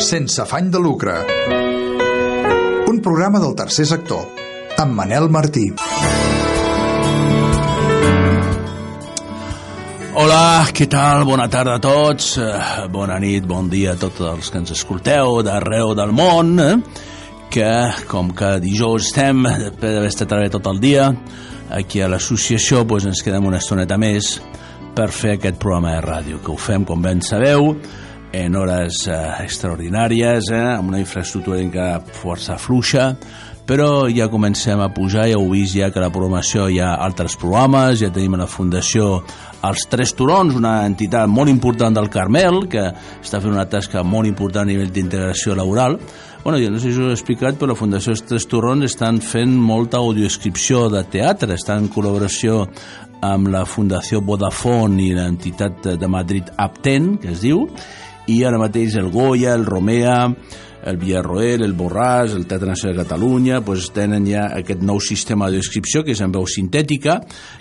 sense afany de lucre. Un programa del tercer sector, amb Manel Martí. Hola, què tal? Bona tarda a tots, eh, bona nit, bon dia a tots els que ens escolteu d'arreu del món, eh? que com que dijous estem, després d'haver estat treballant tot el dia, aquí a l'associació doncs ens quedem una estoneta més per fer aquest programa de ràdio, que ho fem, com ben sabeu, en hores eh, extraordinàries, eh, amb una infraestructura encara força fluixa, però ja comencem a pujar, ja heu vist ja que la programació hi ha altres programes, ja tenim a la Fundació Els Tres Turons, una entitat molt important del Carmel, que està fent una tasca molt important a nivell d'integració laboral. Bueno, jo no sé si us he explicat, però la Fundació Els Tres Turons estan fent molta audioscripció de teatre, estan en col·laboració amb la Fundació Vodafone i l'entitat de Madrid Apten, que es diu, i ara mateix el Goya, el Romea, el Villarroel, el Borràs, el Teatre Nacional de Catalunya pues, tenen ja aquest nou sistema de descripció que és en veu sintètica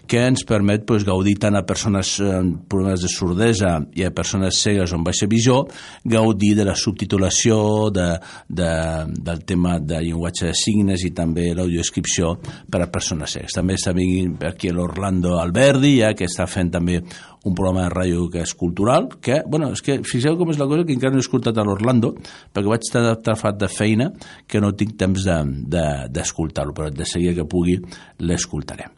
que ens permet pues, gaudir tant a persones amb problemes de sordesa i a persones cegues o amb baixa visió gaudir de la subtitulació de, de, del tema de llenguatge de signes i també l'audiodescripció per a persones cegues. També està venint aquí l'Orlando Alberdi, ja, que està fent també un programa de ràdio que és cultural, que, bueno, és que fixeu com és la cosa que encara no he escoltat a l'Orlando, perquè vaig estar atrafat de feina que no tinc temps d'escoltar-lo, de, de, però de seguida que pugui l'escoltaré.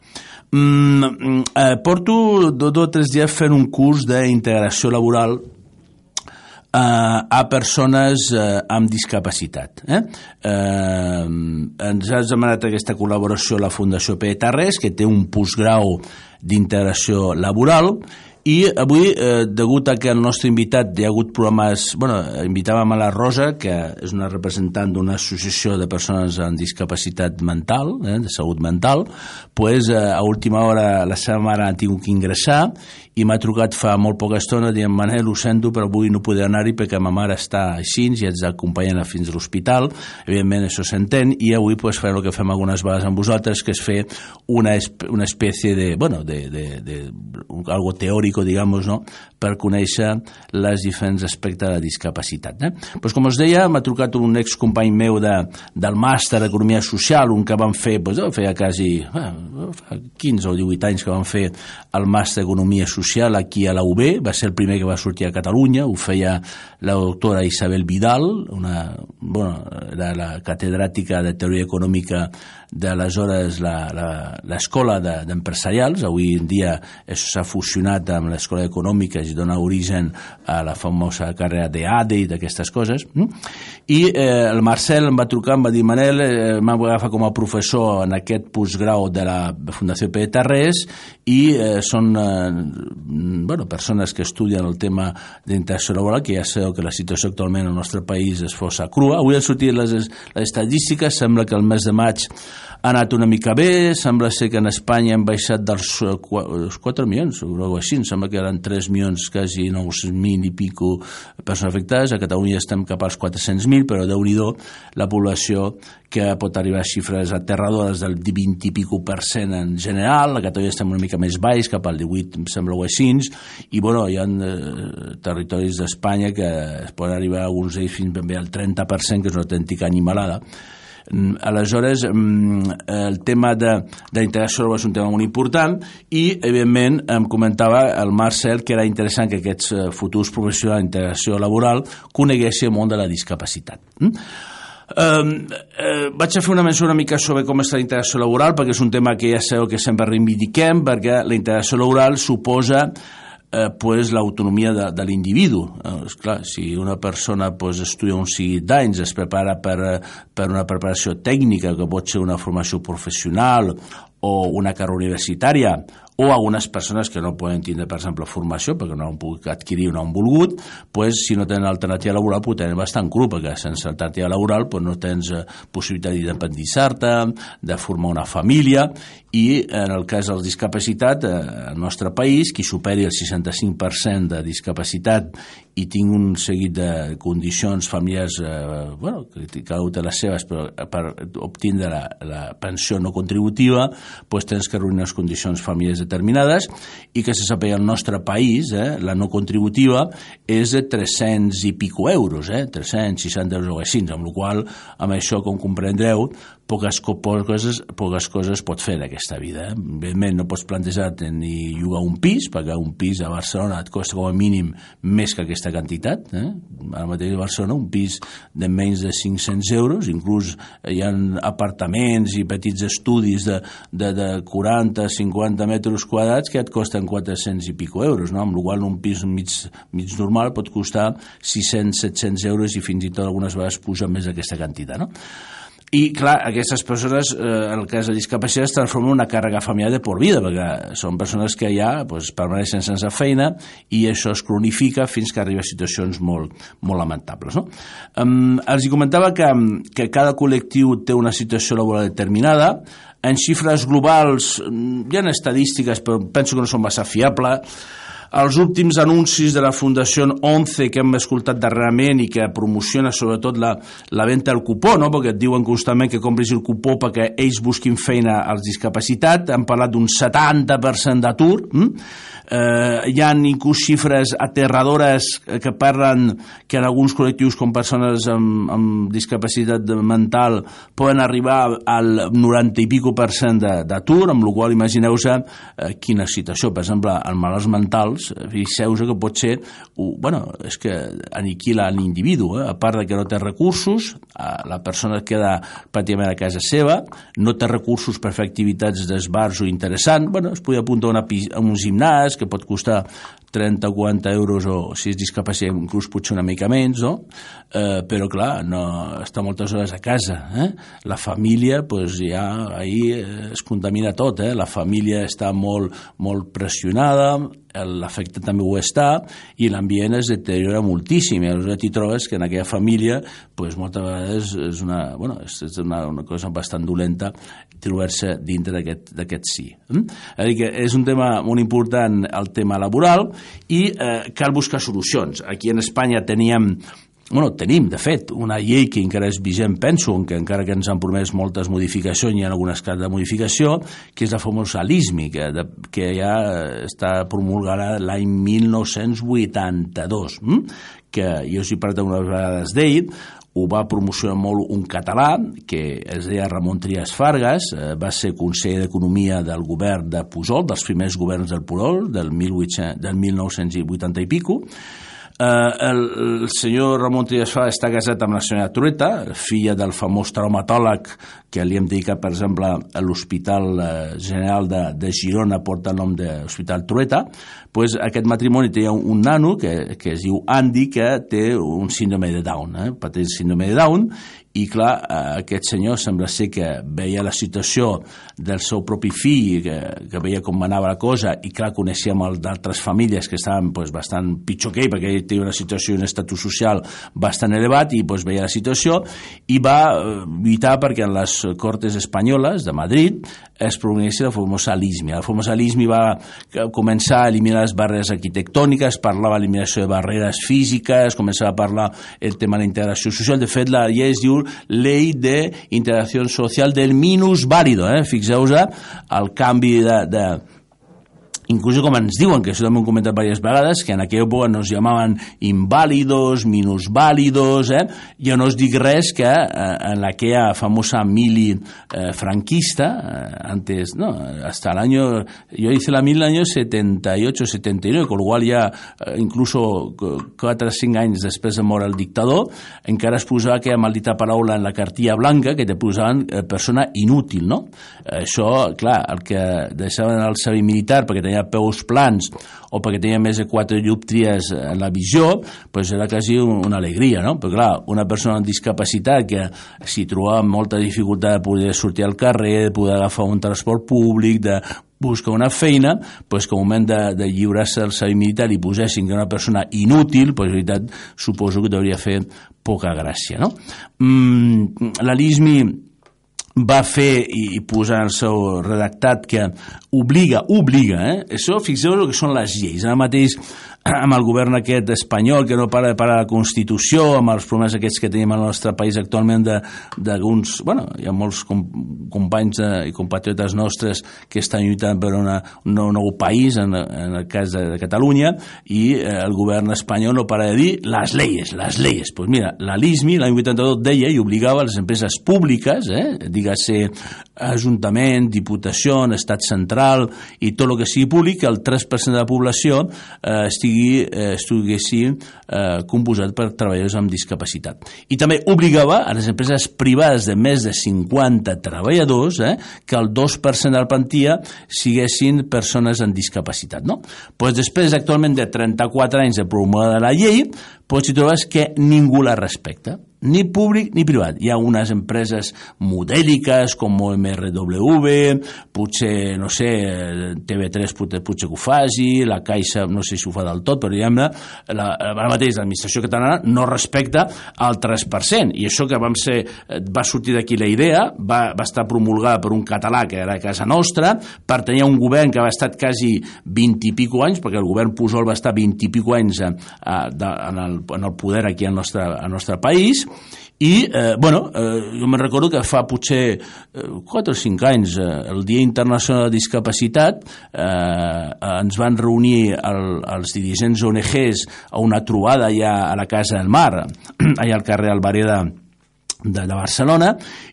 Mm, eh, porto dos o tres dies fent un curs d'integració laboral eh, a persones eh, amb discapacitat. Eh? Eh, ens ha demanat aquesta col·laboració la Fundació P. que té un postgrau d'integració laboral i avui, eh, degut a que el nostre invitat hi ha hagut programes... bueno, invitàvem a la Rosa, que és una representant d'una associació de persones amb discapacitat mental, eh, de salut mental, pues, eh, a última hora la seva mare ha tingut que ingressar i m'ha trucat fa molt poca estona dient Manel, ho sento, però avui no podré anar-hi perquè ma mare està així i ets d'acompanyar fins a l'hospital. Evidentment, això s'entén i avui pues, farem el que fem algunes vegades amb vosaltres, que és fer una, una espècie de, bueno, de, de, de, algo teòric, digamos, no? Per conèixer les diferents aspectes de discapacitat. Eh? Pues, com us deia, m'ha trucat un excompany meu de, del màster d'Economia Social, un que van fer, pues, oh, feia quasi eh, 15 o 18 anys que van fer el màster d'Economia Social aquí a la UB, va ser el primer que va sortir a Catalunya, ho feia la doctora Isabel Vidal, una, bueno, era la catedràtica de Teoria Econòmica d'aleshores l'escola d'empresarials, avui en dia s'ha fusionat amb l'escola econòmica i dona origen a la famosa carrera d'ADE i d'aquestes coses. I eh, el Marcel em va trucar, em va dir, Manel, eh, m'ha agafat com a professor en aquest postgrau de la Fundació P. Tarrés i eh, són eh, bueno, persones que estudien el tema d'interacció que ja sabeu que la situació actualment al nostre país és força crua. Avui han sortit les, les estadístiques, sembla que el mes de maig ha anat una mica bé, sembla ser que en Espanya han baixat dels 4 milions, o alguna així, em sembla que eren 3 milions, quasi 900.000 i pico persones afectades, a Catalunya estem cap als 400.000, però déu nhi la població que pot arribar a xifres aterradores del 20 i pico per cent en general, a Catalunya estem una mica més baix, cap al 18 em sembla o així, i bueno, hi ha eh, territoris d'Espanya que es poden arribar alguns d'ells fins ben bé al 30%, que és una autèntica animalada, aleshores, mm, el tema l'integració laboral és un tema molt important i, evidentment, em comentava el Marcel que era interessant que aquests eh, futurs professionals d'integració laboral coneguessin el món de la discapacitat. Mm? Um, uh, vaig a fer una menció una mica sobre com està la integració laboral perquè és un tema que ja sabeu que sempre reivindiquem perquè la integració laboral suposa eh, pues, l'autonomia de, de l'individu. Eh, clar, si una persona pues, estudia un seguit d'anys, es prepara per, per una preparació tècnica, que pot ser una formació professional o una carrera universitària, o algunes persones que no poden tindre, per exemple, formació perquè no han pogut adquirir o no han volgut, pues, si no tenen alternativa laboral, pues, tenen bastant cru, perquè sense alternativa laboral pues, no tens eh, possibilitat d'independitzar-te, de formar una família, i en el cas de la discapacitat, eh, al nostre país, qui superi el 65% de discapacitat i tinc un seguit de condicions familiars, eh, bueno, que cada un té les seves, però per obtindre la, la pensió no contributiva pues tens que reunir unes condicions familiars determinades i que se sàpiga el nostre país, eh, la no contributiva és de 300 i pico euros, eh, 360 euros o així, amb la qual amb això, com comprendreu, poques, poques, poques coses pot fer d'aquesta vida. Eh? Evidentment no pots plantejar-te ni llogar un pis, perquè un pis a Barcelona et costa com a mínim més que aquesta quantitat. Eh? Ara mateix a Barcelona un pis de menys de 500 euros, inclús hi ha apartaments i petits estudis de, de, de 40-50 metres quadrats que et costen 400 i pico euros, no? amb la qual un pis mig, mig normal pot costar 600-700 euros i fins i tot algunes vegades puja més aquesta quantitat. No? I, clar, aquestes persones, eh, en el cas de discapacitat, es transformen en una càrrega familiar de por vida, perquè són persones que ja pues, permaneixen sense feina i això es cronifica fins que arriba a situacions molt, molt lamentables. No? Um, els comentava que, que cada col·lectiu té una situació laboral determinada, en xifres globals hi ha estadístiques, però penso que no són massa fiables, els últims anuncis de la Fundació 11 que hem escoltat darrerament i que promociona sobretot la, la venda del cupó, no? perquè et diuen constantment que compris el cupó perquè ells busquin feina als discapacitats, han parlat d'un 70% d'atur, hm? eh, hi ha inclús xifres aterradores que parlen que en alguns col·lectius com persones amb, amb discapacitat mental poden arribar al 90 i pico per cent d'atur, amb la qual imagineu-se eh, quina situació, per exemple, en malalts mentals animals, fixeu-vos que pot ser, bueno, és que aniquila l'individu, eh? a part de que no té recursos, la persona queda pràcticament a casa seva, no té recursos per fer activitats d'esbarç o interessant, bueno, es podria apuntar a, una, a un gimnàs que pot costar 30 o 40 euros o si és discapacitat inclús potser una mica menys, no? Eh, però clar, no, està moltes hores a casa. Eh? La família, pues, ja ahir es contamina tot, eh? la família està molt, molt pressionada, l'efecte també ho està i l'ambient es deteriora moltíssim i aleshores t'hi trobes que en aquella família pues, moltes vegades és una, bueno, és una, una cosa bastant dolenta trobar-se dintre d'aquest sí. Mm? És, és un tema molt important el tema laboral i eh, cal buscar solucions. Aquí en Espanya teníem bueno, tenim, de fet, una llei que encara és vigent, penso, que encara que ens han promès moltes modificacions, hi ha algunes cases de modificació, que és la famosa LISMI, que, de, que ja està promulgada l'any 1982, hm? que jo us he parlat vegades d'ell, ho va promocionar molt un català que es deia Ramon Trias Fargas, eh, va ser conseller d'Economia del govern de Pujol, dels primers governs del Pujol, del, 1800, del 1980 i pico, Eh, el, el senyor Ramon Trias està casat amb la senyora Trueta, filla del famós traumatòleg que li hem dedicat, per exemple, l'Hospital eh, General de, de Girona, porta el nom de l'Hospital Trueta, pues, aquest matrimoni té un, un nano que, que es diu Andy, que té un síndrome de Down, eh? pateix síndrome de Down, i clar, eh, aquest senyor sembla ser que veia la situació del seu propi fill, que, que veia com anava la cosa, i clar, coneixia molt d'altres famílies que estaven pues, bastant pitjor que ell, perquè ell té una situació i un estatus social bastant elevat, i pues, veia la situació, i va eh, lluitar perquè en les Cortes Espanyoles de Madrid es pronunciés LISMI. La famosa LISMI va començar a eliminar les barreres arquitectòniques, parlava d'eliminació de barreres físiques, començava a parlar el tema de la integració social. De fet, la llei es diu Ley de Integració Social del Minusválido. Eh? Fixeu-vos el canvi de, de, incluso com ens diuen, que això també ho hem comentat diverses vegades, que en aquella època nos llamaven inválidos, minusválidos, eh? jo no us dic res que eh, en aquella famosa mili eh, franquista, eh, antes, no, hasta el año, yo hice la mil años 78, 79, con lo cual ja eh, incluso 4 o 5 anys després de morir el dictador, encara es posava aquella maldita paraula en la cartilla blanca que te posaven eh, persona inútil, no? Això, clar, el que deixaven el servei militar perquè tenia tenia peus plans o perquè tenia més de quatre llúptries en la visió, pues era quasi una alegria, no? Però clar, una persona amb discapacitat que s'hi trobava molta dificultat de poder sortir al carrer, de poder agafar un transport públic, de buscar una feina, pues que al moment de, de lliurar-se al servei militar i posessin que una persona inútil, en veritat suposo que hauria fer poca gràcia, no? Mm, la LISMI va fer i, i posar el seu redactat que obliga, obliga, eh? Això, fixeu el que són les lleis. Ara mateix amb el govern aquest espanyol que no para de parar la Constitució, amb els problemes aquests que tenim al nostre país actualment d'alguns, bueno, hi ha molts com, companys de, i compatriotes nostres que estan lluitant per una, un nou, país, en, en el cas de, de Catalunya, i eh, el govern espanyol no para de dir les lleis, les lleis. Pues mira, la LISMI l'any 82 deia i obligava les empreses públiques, eh, digues-se Ajuntament, Diputació, Estat Central i tot el que sigui públic, el 3% de la població eh, estigui eh, estiguessi eh, composat per treballadors amb discapacitat. I també obligava a les empreses privades de més de 50 treballadors eh, que el 2% de la plantilla siguessin persones amb discapacitat. No? Pues després, actualment, de 34 anys de promulgada la llei, pues, si trobes que ningú la respecta ni públic ni privat. Hi ha unes empreses modèliques com MRW, potser, no sé, TV3 potser, potser que ho faci, la Caixa no sé si ho fa del tot, però diguem-ne, la, ara mateix l'administració catalana no respecta el 3%, i això que vam ser, va sortir d'aquí la idea, va, va estar promulgada per un català que era a casa nostra, per tenir un govern que va estat quasi 20 i pico anys, perquè el govern Pujol va estar 20 i pico anys a, a, de, en, el, en el poder aquí al nostre, al nostre país, i, eh, bueno, eh, jo me'n recordo que fa potser eh, 4 o 5 anys, eh, el Dia Internacional de Discapacitat, eh, ens van reunir el, els dirigents ONGs a una trobada allà a la Casa del Mar, allà al carrer Alvareda de, de Barcelona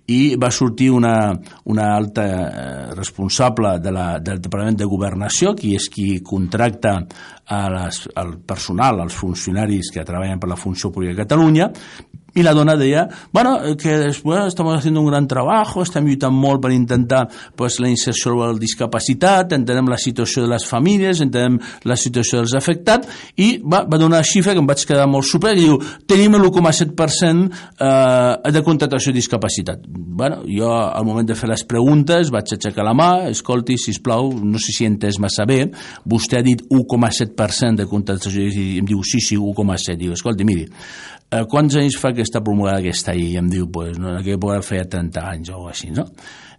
i va sortir una, una alta eh, responsable de la, del Departament de Governació, qui és qui contracta a les, al personal, als funcionaris que treballen per la Funció Pública de Catalunya, y la dona deia, bueno, que después estamos haciendo un gran trabajo, estem lluitant molt per intentar pues, la inserció de la discapacitat, entenem la situació de les famílies, entenem la situació dels afectats, i va, va donar una xifra que em vaig quedar molt super, i diu, tenim l'1,7% eh, de contractació de discapacitat. Bueno, jo, al moment de fer les preguntes, vaig aixecar la mà, escolti, si plau, no sé si he entès massa bé, vostè ha dit 1,7% de contractació, i em diu, sí, sí, 1,7. Diu, escolti, miri, eh, quants anys fa que està promulgada aquesta llei? I em diu, pues, no, que pot fer 30 anys o així, no?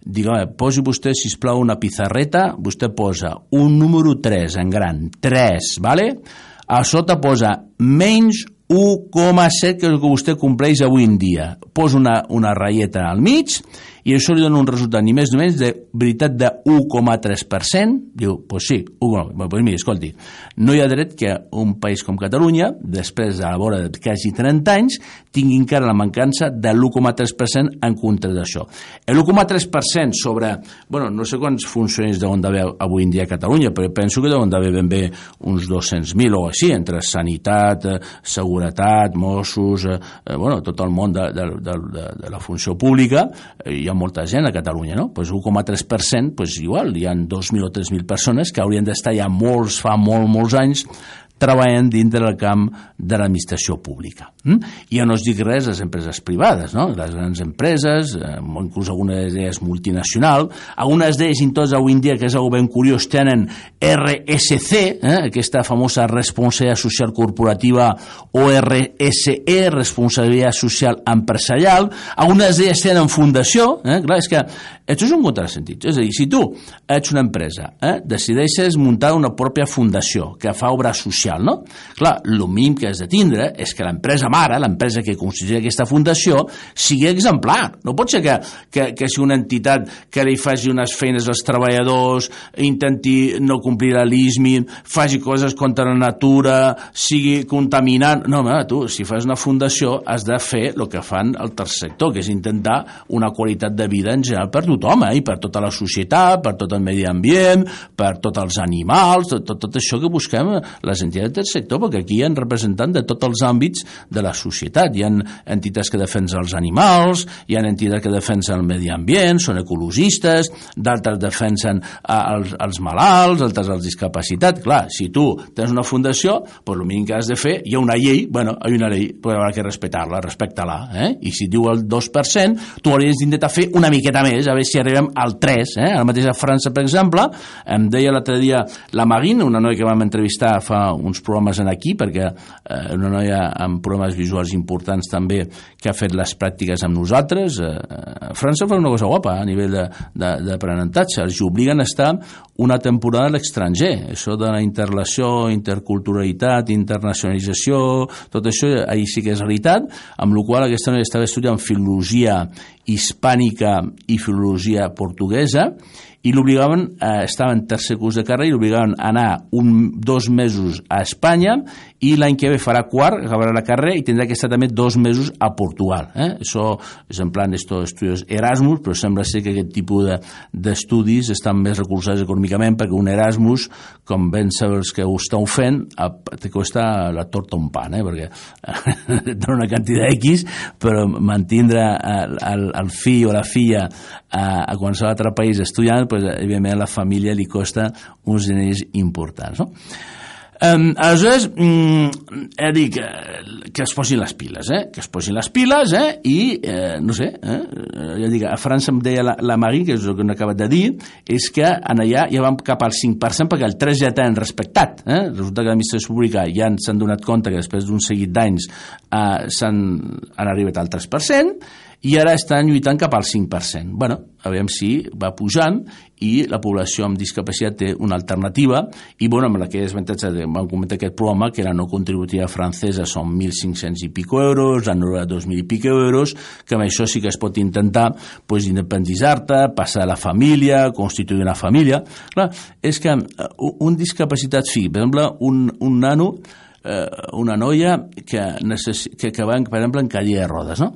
Dic, home, posi vostè, si plau una pizarreta, vostè posa un número 3 en gran, 3, vale? A sota posa menys 1,7 que és el que vostè compleix avui en dia. Posa una, una ratlleta al mig i això li dona un resultat ni més ni menys de veritat de 1,3%. Diu, doncs pues sí, 1, pues mira, escolti, no hi ha dret que un país com Catalunya, després de la vora de quasi 30 anys, tingui encara la mancança de l'1,3% en contra d'això. L'1,3% sobre, bueno, no sé quants funcionaris deuen d'haver avui en dia a Catalunya, però penso que deuen d'haver ben bé uns 200.000 o així, entre sanitat, eh, seguretat, Mossos, eh, eh, bueno, tot el món de, de, de, de, de la funció pública, eh, hi ha molta gent a Catalunya, no? Pues 1,3%, pues igual, hi ha 2.000 o 3.000 persones que haurien d'estar ja molts, fa molt, molts anys, treballen dintre del camp de l'administració pública. Mm? I ja no es dic res les empreses privades, no? les grans empreses, eh, inclús algunes d'elles multinacional, algunes d'elles, i tots avui en dia, que és algo ben curiós, tenen RSC, eh? aquesta famosa responsabilitat social corporativa, o RSE, responsabilitat social empresarial, algunes d'elles tenen fundació, eh? clar, és que això és un contrasentit, és a dir, si tu ets una empresa, eh? decideixes muntar una pròpia fundació que fa obra social, no? Clar, el mínim que has de tindre és que l'empresa mare, l'empresa que constitueix aquesta fundació, sigui exemplar. No pot ser que, que, que sigui una entitat que li faci unes feines als treballadors, intenti no complir LISMI, faci coses contra la natura, sigui contaminant... No, home, tu, si fas una fundació has de fer el que fan el tercer sector, que és intentar una qualitat de vida en general per eh? i per tota la societat, per tot el medi ambient, per tots els animals, tot, tot, tot això que busquem les entitats del sector, perquè aquí hi ha representants de tots els àmbits de la societat. Hi ha entitats que defensen els animals, hi ha entitats que defensen el medi ambient, són ecologistes, d'altres defensen eh, els, els malalts, altres els discapacitats. Clar, si tu tens una fundació, pues, el mínim que has de fer, hi ha una llei, bueno, hi ha una llei, però haurà que respectar-la, respecta-la. Eh? I si diu el 2%, tu hauries d'intentar fer una miqueta més, a veure si arribem al 3. Eh? Ara mateix a França, per exemple, em deia l'altre dia la Maguine, una noia que vam entrevistar fa uns programes en aquí, perquè eh, una noia amb problemes visuals importants també que ha fet les pràctiques amb nosaltres. Eh, França fa una cosa guapa a nivell d'aprenentatge. Els obliguen a estar una temporada a l'estranger. Això de la interrelació, interculturalitat, internacionalització, tot això ahir sí que és realitat, amb la qual aquesta noia estava estudiant filologia hispànica i filologia portuguesa i l'obligaven, eh, estava en tercer curs de carrera i l'obligaven a anar un, dos mesos a Espanya i l'any que ve farà quart, acabarà la carrera i tindrà que estar també dos mesos a Portugal. Eh? Això és en plan d'estudis Erasmus, però sembla ser que aquest tipus d'estudis de, estan més recolzats econòmicament perquè un Erasmus, com ben sabeu que ho esteu fent, te costa la torta un pan, eh? perquè dona una quantitat X, però mantindre el, el, el fill o la filla a, a qualsevol altre país estudiant, pues, evidentment a la família li costa uns diners importants. No? Um, aleshores, um, he dit que, que es posin les piles, eh? que es posin les piles, eh? i, eh, no sé, eh? ja dic, a França em deia la, la Marie, que és el que no he acabat de dir, és que en allà ja vam cap al 5%, perquè el 3 ja tenen respectat. Eh? Resulta que l'administració pública ja s'han donat compte que després d'un seguit d'anys eh, han arribat al 3%, i ara estan lluitant cap al 5%. bueno, aviam si va pujant i la població amb discapacitat té una alternativa i bueno, amb la que és avantatge de, vam comentar aquest programa que la no contributiva francesa són 1.500 i pico euros, la noruega 2.000 i pico euros, que amb això sí que es pot intentar pues, independitzar-te, passar a la família, constituir una família. Clar, és que eh, un discapacitat fi, per exemple, un, un nano, eh, una noia que, necess... que, que va, per exemple, en cadira de rodes, no?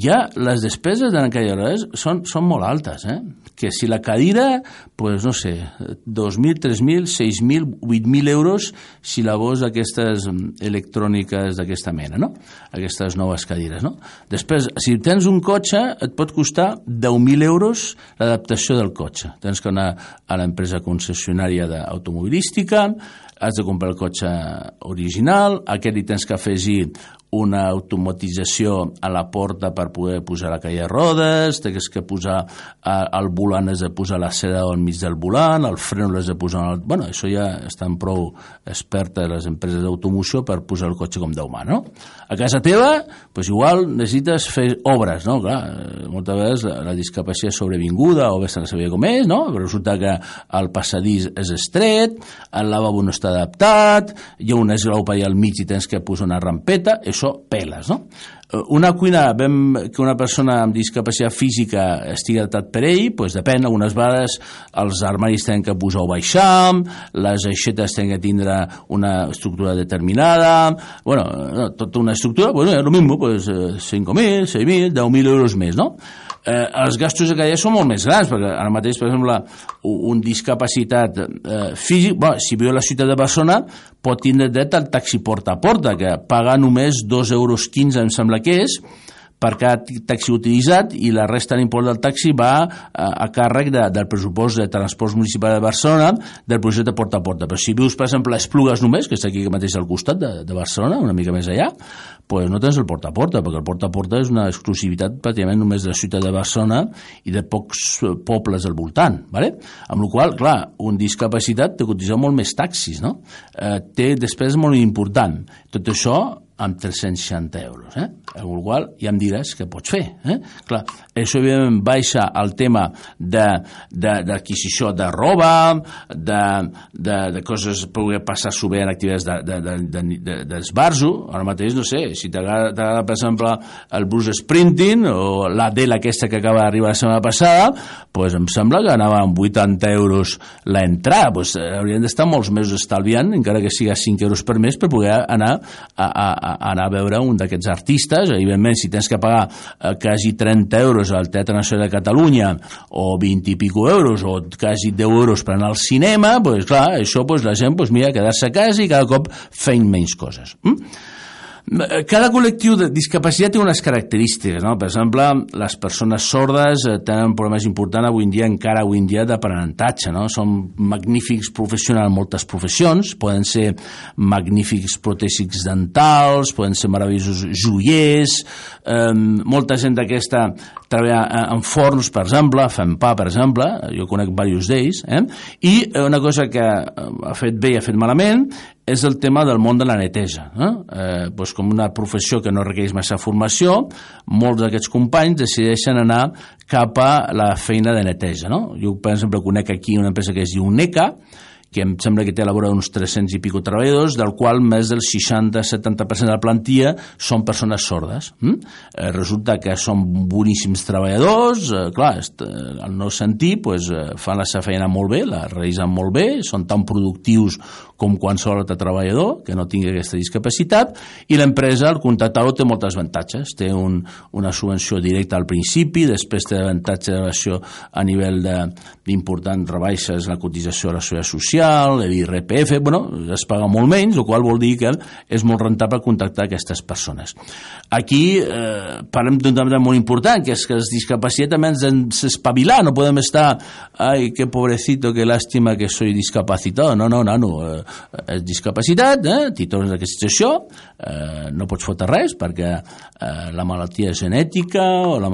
Ja les despeses de cadires són, són molt altes, eh? que si la cadira, pues, no sé, 2.000, 3.000, 6.000, 8.000 euros si la vols aquestes electròniques d'aquesta mena, no? aquestes noves cadires. No? Després, si tens un cotxe, et pot costar 10.000 euros l'adaptació del cotxe. Tens que anar a l'empresa concessionària d'automobilística, has de comprar el cotxe original, aquest li tens que afegir una automatització a la porta per poder posar la caia de rodes, tens que posar el volant, has de posar la seda al mig del volant, el fren l'has de posar... El... Bueno, això ja estan prou expertes les empreses d'automoció per posar el cotxe com Déu mà, no? A casa teva, pues igual necessites fer obres, no? Clar, eh, moltes vegades la, la discapacitat sobrevinguda o bé se no sabia com és, no? Però resulta que el passadís és estret, el lavabo no està adaptat, hi ha un esglau per allà al mig i tens que posar una rampeta, això això peles, no? Eh, una cuina, vam, que una persona amb discapacitat física estigui adaptat per ell, doncs depèn, algunes vegades els armaris tenen que posar o baixar, les aixetes tenen que tindre una estructura determinada, bueno, tota una estructura, bueno, és el mismo, pues, 5.000, 6.000, 10.000 euros més, no? Eh, els gastos de cadira són molt més grans, perquè ara mateix, per exemple, un discapacitat eh, físic, bueno, si viu a la ciutat de Barcelona, pot tindre dret al taxi porta a porta, que paga només 2,15 euros, em sembla que és, per cada taxi utilitzat i la resta l'import del taxi va a, a càrrec de, del pressupost de transport municipal de Barcelona del projecte porta a porta. Però si vius, per exemple, a Esplugues només, que és aquí mateix al costat de, de Barcelona, una mica més allà, pues no tens el porta a porta, perquè el porta a porta és una exclusivitat pràcticament només de la ciutat de Barcelona i de pocs pobles al voltant. ¿vale? Amb la qual clar, un discapacitat te cotitza molt més taxis, no? Eh, té despesa molt important. Tot això amb 360 euros. Eh? Amb el qual ja em diràs què pots fer. Eh? Clar, això evidentment baixa el tema d'adquisició de, de, de roba, de, de, de coses per poder passar-s'ho bé en activitats d'esbarzo. De, de, de, Ara mateix, no sé, si t'agrada, per exemple, el Bruce Sprinting o la Dell aquesta que acaba d'arribar la setmana passada, pues em sembla que anava amb 80 euros l'entrada. Pues, haurien d'estar molts mesos estalviant, encara que siga 5 euros per mes, per poder anar a, a, a anar a veure un d'aquests artistes, evidentment si tens que pagar eh, quasi 30 euros al Teatre Nacional de Catalunya o 20 i pico euros o quasi 10 euros per anar al cinema, pues, clar, això pues, la gent pues, mira quedar-se a casa i cada cop feien menys coses. Mm? Cada col·lectiu de discapacitat té unes característiques, no? Per exemple, les persones sordes eh, tenen problemes importants avui en dia, encara avui en dia, d'aprenentatge, no? Són magnífics professionals en moltes professions, poden ser magnífics protèsics dentals, poden ser meravellosos joiers, eh, molta gent d'aquesta treballa en forns, per exemple, fent pa, per exemple, jo conec diversos d'ells, eh? i una cosa que ha fet bé i ha fet malament és el tema del món de la neteja. Eh? Eh, doncs com una professió que no requereix massa formació, molts d'aquests companys decideixen anar cap a la feina de neteja. No? Jo, per exemple, conec aquí una empresa que es diu NECA, que em sembla que té a la vora uns 300 i pico treballadors, del qual més del 60-70% de la plantilla són persones sordes. Mm? Eh, resulta que són boníssims treballadors, eh, clar, eh, al no sentir, pues, eh, fan la seva feina molt bé, la realitzen molt bé, són tan productius com qualsevol altre treballador que no tingui aquesta discapacitat i l'empresa, al contractar-lo, té moltes avantatges. Té un, una subvenció directa al principi, després té avantatge de relació a nivell d'importants rebaixes la cotització a la seguretat social, l'IRPF, bueno, es paga molt menys, el qual vol dir que és molt rentable contractar aquestes persones. Aquí eh, parlem d'un tema molt important, que és que els discapacitats també ens hem d'espavilar, no podem estar, ai, que pobrecito, que lástima que soy discapacitado, no, no, no, no, eh, és discapacitat, eh? t'hi tornes a aquesta situació, eh, no pots fotre res perquè eh, la malaltia genètica o la,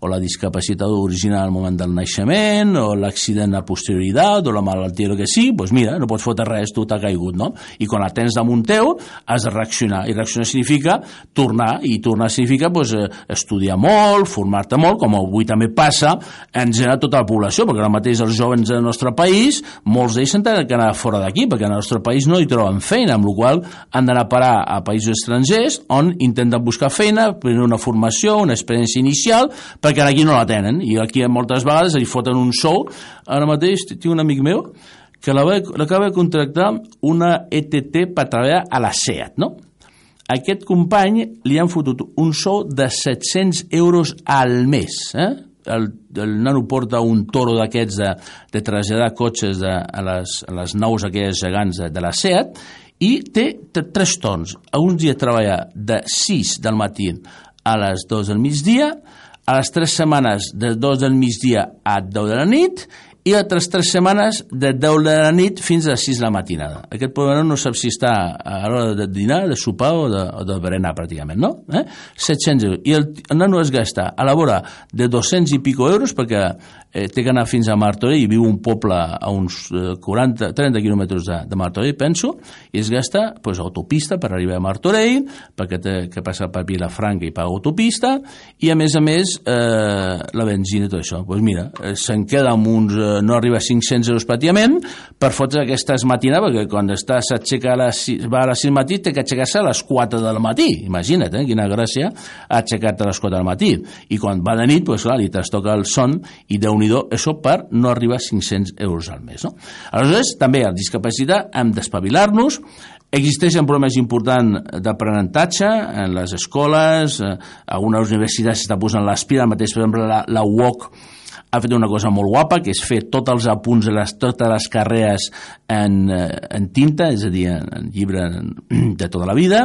o la discapacitat original al moment del naixement o l'accident a posterioritat o la malaltia, el que sigui, doncs mira, no pots fotre res, tu t'ha caigut, no? I quan la tens damunt teu has de reaccionar, i reaccionar significa tornar, i tornar significa doncs, estudiar molt, formar-te molt, com avui també passa en general tota la població, perquè ara mateix els jovens del nostre país, molts d'ells s'han d'anar fora d'aquí, perquè en el nostre país no hi troben feina, amb la qual han d'anar a parar a països estrangers on intenten buscar feina, prendre una formació, una experiència inicial, perquè aquí no la tenen, i aquí moltes vegades li foten un sou. Ara mateix tinc un amic meu que l'acaba de contractar una ETT per treballar a la SEAT, no? aquest company li han fotut un sou de 700 euros al mes, eh? el, el nano porta un toro d'aquests de, de traslladar cotxes de, a, les, a les nous aquelles gegants de, de la SEAT i té tres torns. Un dia treballa de 6 del matí a les 2 del migdia, a les 3 setmanes de 2 del migdia a 10 de la nit i altres tres setmanes de 10 de la nit fins a 6 de la matinada. Aquest pobre no sap si està a l'hora de dinar, de sopar o de, o de berenar pràcticament, no? Eh? 700 euros. I el, el nano es gasta a la vora de 200 i pico euros perquè eh, té que anar fins a Martorell i viu un poble a uns eh, 40, 30 quilòmetres de, de Martorell, penso, i es gasta pues, autopista per arribar a Martorell, perquè té que passar per Vilafranca i paga autopista, i a més a més eh, la benzina i tot això. Pues mira, eh, se'n queda amb uns, eh, no arriba a 500 euros pràcticament, per fotre aquestes matinades, perquè quan està s'aixeca a les 6, va a les 6 matí té que aixecar-se a les 4 del matí, imagina't, eh, quina gràcia aixecar-te a les 4 del matí. I quan va de nit, pues, clar, li trastoca el son i déu nhi això per no arribar a 500 euros al mes. No? Aleshores, també a la discapacitat hem d'espavilar-nos, Existeixen problemes importants d'aprenentatge en les escoles, eh, algunes universitats s'està posant l'aspira, el mateix, per exemple, la, la UOC ha fet una cosa molt guapa, que és fer tots els apunts de les, totes les carreres en, eh, en tinta, és a dir, en, en llibre de tota la vida,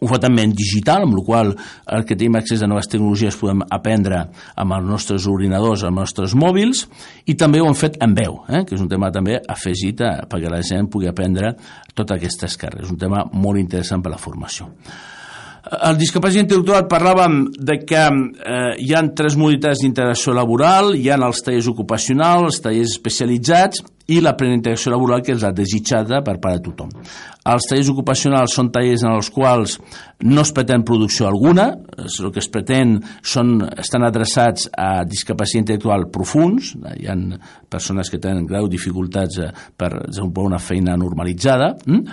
ho fa també en digital, amb la qual el que tenim accés a noves tecnologies podem aprendre amb els nostres ordinadors, amb els nostres mòbils, i també ho hem fet en veu, eh? que és un tema també afegit a, perquè la gent pugui aprendre totes aquestes carreres. És un tema molt interessant per a la formació. El discapacitat intel·lectual parlàvem de que eh, hi ha tres modalitats d'integració laboral, hi ha els tallers ocupacionals, els tallers especialitzats i la plena integració laboral, que és la desitjada per part de tothom. Els tallers ocupacionals són tallers en els quals no es pretén producció alguna, el que es pretén són, estan adreçats a discapacitat intel·lectual profuns, hi ha persones que tenen grau dificultats eh, per desenvolupar una feina normalitzada, hm?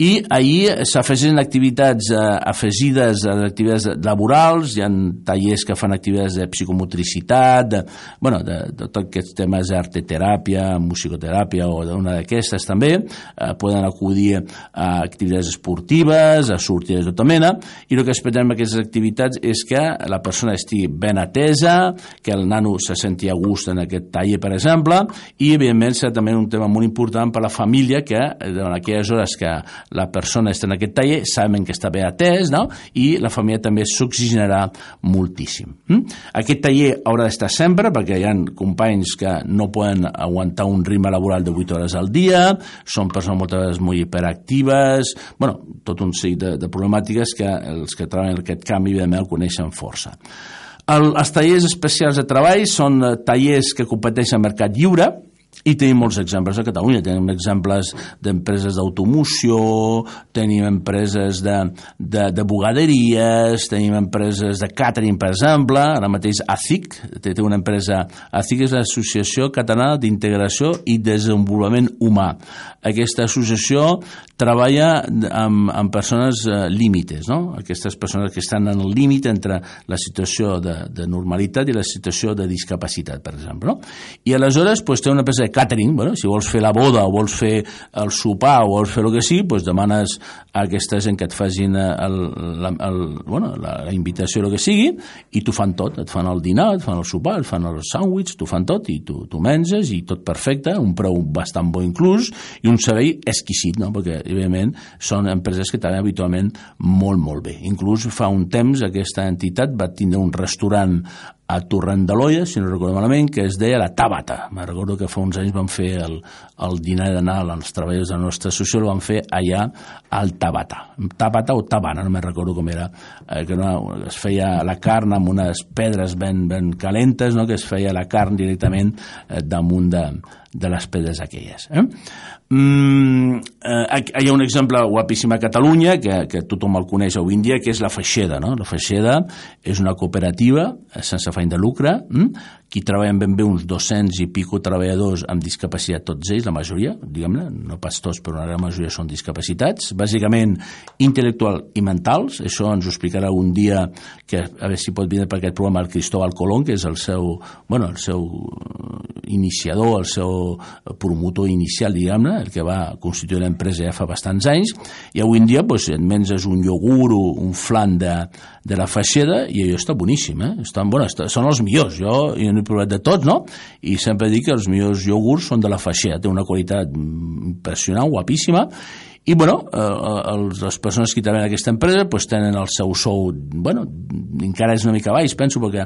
I ahir s'afegeixen activitats eh, afegides a activitats laborals, hi ha tallers que fan activitats de psicomotricitat, de, bueno, de, de tots aquests temes d'arteteràpia, musicoteràpia o d'una d'aquestes també, eh, poden acudir a activitats esportives, a sortides de tota mena, i el que esperem amb aquestes activitats és que la persona estigui ben atesa, que el nano se senti a gust en aquest taller, per exemple, i evidentment serà també un tema molt important per a la família que en aquelles hores que la persona està en aquest taller, saben que està bé atès, no? i la família també s'oxigenarà moltíssim. Mm? Aquest taller haurà d'estar sempre, perquè hi ha companys que no poden aguantar un ritme laboral de 8 hores al dia, són persones moltes vegades molt hiperactives, bueno, tot un seguit de, de problemàtiques que els que treballen en aquest canvi, evidentment, el coneixen força. El, els tallers especials de treball són eh, tallers que competeixen al mercat lliure, i tenim molts exemples a Catalunya, tenim exemples d'empreses d'automoció, tenim empreses de, de, de bugaderies, tenim empreses de catering, per exemple, ara mateix ACIC, té, té una empresa, ACIC és l'Associació Catalana d'Integració i Desenvolupament Humà. Aquesta associació treballa amb, amb persones eh, límites, no? aquestes persones que estan en el límit entre la situació de, de normalitat i la situació de discapacitat, per exemple. No? I aleshores pues, té una empresa de catering, bueno, si vols fer la boda o vols fer el sopar o vols fer el que sí, pues, demanes a aquesta gent que et facin eh, el, el, el, bueno, la, la invitació o el que sigui i t'ho fan tot, et fan el dinar, et fan el sopar, et fan els sàndwichs, t'ho fan tot i tu, tu menges i tot perfecte, un preu bastant bo inclús i un servei exquisit, no? perquè evidentment són empreses que també habitualment molt, molt bé. Inclús fa un temps aquesta entitat va tindre un restaurant a l'Olla, si no recordo malament, que es deia la Tàbata. Me recordo que fa uns anys van fer el, el dinar de Nadal als treballadors de la nostra associació, el van fer allà al Tabata. Tabata o Tabana, no me'n recordo com era, eh, que no, es feia la carn amb unes pedres ben, ben calentes, no? que es feia la carn directament eh, damunt de, de les pedres aquelles. Eh? Mm, eh, hi ha un exemple guapíssim a Catalunya que, que tothom el coneix avui en dia que és la Feixeda no? la Feixeda és una cooperativa sense afany de lucre mm? Qui treballen ben bé uns 200 i pico treballadors amb discapacitat, tots ells, la majoria, diguem-ne, no pas tots, però la gran majoria són discapacitats, bàsicament intel·lectual i mentals, això ens ho explicarà algun dia, que a veure si pot vindre per aquest programa el Cristóbal Colón, que és el seu, bueno, el seu iniciador, el seu promotor inicial, diguem-ne, el que va constituir l'empresa ja fa bastants anys, i avui en dia doncs, et menges un iogurt o un flan de, de la feixeda i allò està boníssim, eh? Estan, bueno, està, són els millors, jo, jo n'he provat de tots, no? I sempre dic que els millors iogurts són de la feixeda, té una qualitat impressionant, guapíssima, i bueno, eh, els, les persones que treballen en aquesta empresa pues, tenen el seu sou bueno, encara és una mica baix penso perquè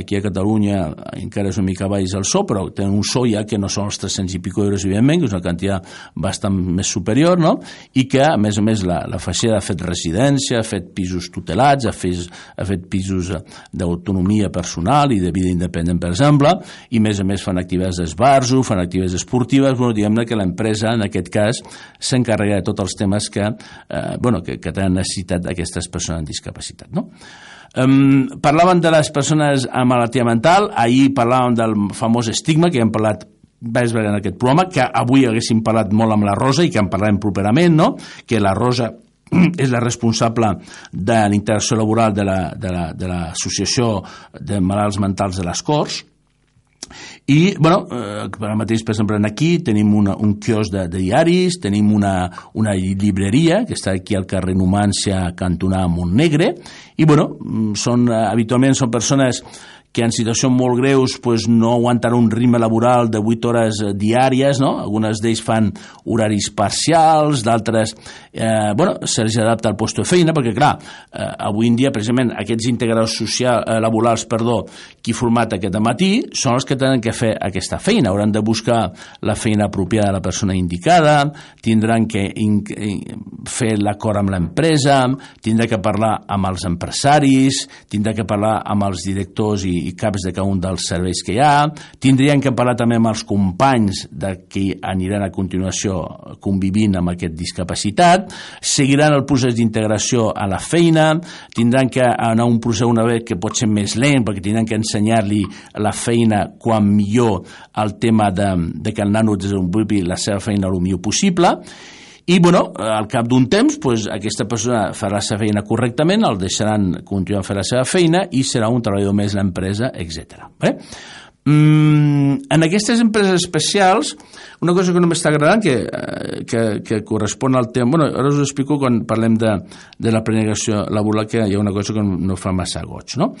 aquí a Catalunya encara és una mica baix el sou però tenen un sou ja que no són els 300 i pico euros evidentment, que és una quantitat bastant més superior no? i que a més a més la, la Feixeda ha fet residència ha fet pisos tutelats ha fet, ha fet pisos d'autonomia personal i de vida independent per exemple i a més a més fan activitats d'esbarzo fan activitats esportives bueno, diguem-ne que l'empresa en aquest cas s'encarrega de tot tots els temes que, eh, bueno, que, que tenen necessitat d'aquestes persones amb discapacitat. No? Um, parlaven de les persones amb malaltia mental, ahir parlàvem del famós estigma que hem parlat veure en aquest programa, que avui haguéssim parlat molt amb la Rosa i que en parlarem properament, no? que la Rosa és la responsable de l'integració laboral de l'Associació la, de, la, de, de Malalts Mentals de les Corts, i, bueno, eh, ara mateix, per exemple, aquí tenim una, un quios de, de diaris, tenim una, una llibreria que està aquí al carrer Numància, cantonà Montnegre, i, bueno, mm, són, eh, habitualment són persones que en situacions molt greus pues, no aguanten un ritme laboral de 8 hores eh, diàries, no? algunes d'ells fan horaris parcials, d'altres eh, bueno, se'ls adapta al post de feina, perquè clar, eh, avui en dia precisament aquests integradors social, eh, laborals perdó, qui format aquest matí són els que tenen que fer aquesta feina, hauran de buscar la feina apropiada de la persona indicada, tindran que in, in, fer l'acord amb l'empresa, tindrà que parlar amb els empresaris, tindrà que parlar amb els directors i i caps de cada un dels serveis que hi ha. Tindrien que parlar també amb els companys de qui aniran a continuació convivint amb aquest discapacitat, seguiran el procés d'integració a la feina, tindran que anar un procés una vegada que pot ser més lent perquè tindran que ensenyar-li la feina quan millor el tema de, de que el nano desenvolupi la seva feina el millor possible i bueno, al cap d'un temps pues, aquesta persona farà la seva feina correctament, el deixaran continuar a fer la seva feina i serà un treballador més l'empresa, etc. Eh? Mm, en aquestes empreses especials, una cosa que no m'està agradant, que, eh, que, que correspon al tema... Bueno, ara us ho explico quan parlem de, de la planificació laboral, que hi ha una cosa que no fa massa goig, no?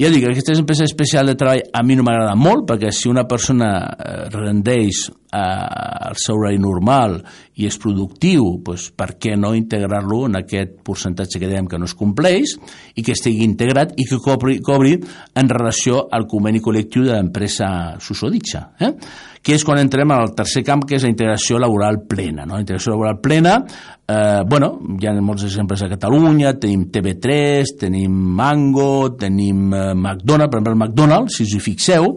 Ja dic, aquestes empreses especials de treball a mi no m'agrada molt, perquè si una persona eh, rendeix eh, el seu horari normal i és productiu, doncs per què no integrar-lo en aquest percentatge que dèiem que no es compleix i que estigui integrat i que cobri, cobri en relació al conveni col·lectiu de l'empresa susoditxa. Eh? Que és quan entrem al tercer camp, que és la integració laboral plena. No? La integració laboral plena, eh, bueno, hi ha molts exemples a Catalunya, tenim TV3, tenim Mango, tenim eh, McDonald's, per exemple, McDonald's, si us hi fixeu,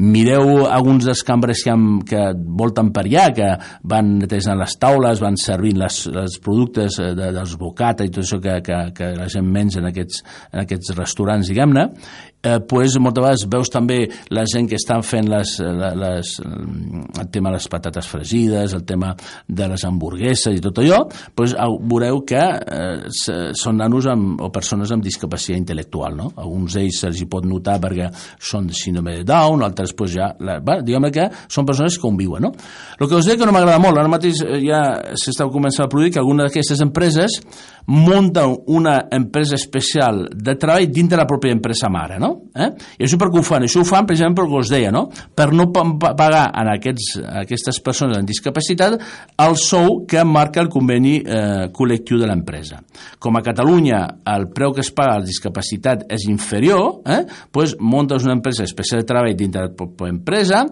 mireu alguns dels cambres que, han, que volten per allà, que van netejant les taules, van servint les, els productes eh, de, dels bocata i tot això que, que, que la gent menja en aquests, en aquests restaurants, diguem-ne, eh, pues, moltes vegades veus també la gent que estan fent les, les, el tema de les patates fregides, el tema de les hamburgueses i tot allò, pues, veureu que eh, són nanos amb, o persones amb discapacitat intel·lectual. No? Alguns d'ells se'ls pot notar perquè són de síndrome de Down, altres pues, ja, la, bueno, diguem que són persones que conviuen. No? El que us dic que no m'agrada molt, ara mateix eh, ja s'està començant a produir que alguna d'aquestes empreses munten una empresa especial de treball dintre la pròpia empresa mare, no? Eh? I això per què ho fan? Això ho fan precisament perquè us deia, no? Per no pagar a, aquests, a aquestes persones amb discapacitat el sou que marca el conveni eh, col·lectiu de l'empresa. Com a Catalunya el preu que es paga a la discapacitat és inferior, eh? pues muntes una empresa especial de treball dintre la pròpia empresa,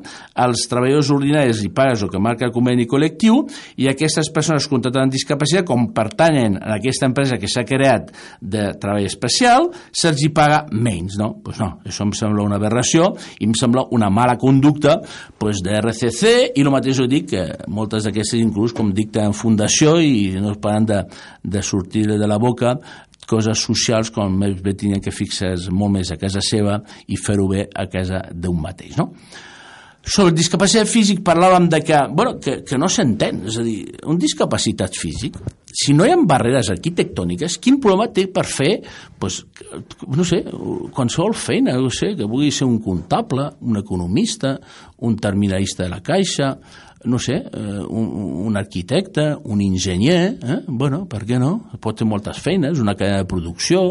els treballadors ordinaris li pagues el que marca el conveni col·lectiu i aquestes persones contractades amb discapacitat, com pertanyen a aquesta empresa que s'ha creat de treball especial, se'ls hi paga menys, no? Pues no, això em sembla una aberració i em sembla una mala conducta pues, de RCC i el mateix ho dic que moltes d'aquestes inclús com dicten fundació i no es paren de, de sortir de la boca coses socials com més bé tenien que fixar molt més a casa seva i fer-ho bé a casa d'un mateix, no? sobre discapacitat físic parlàvem de que, bueno, que, que no s'entén, és a dir, un discapacitat físic, si no hi ha barreres arquitectòniques, quin problema té per fer, pues, no sé, qualsevol feina, no sé, que vulgui ser un comptable, un economista, un terminalista de la caixa, no sé, eh, un, un arquitecte, un enginyer, eh? bueno, per què no? Pot fer moltes feines, una cadena de producció...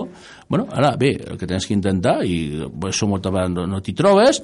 Bueno, ara, bé, el que tens que intentar, i això moltes vegades no, no t'hi trobes,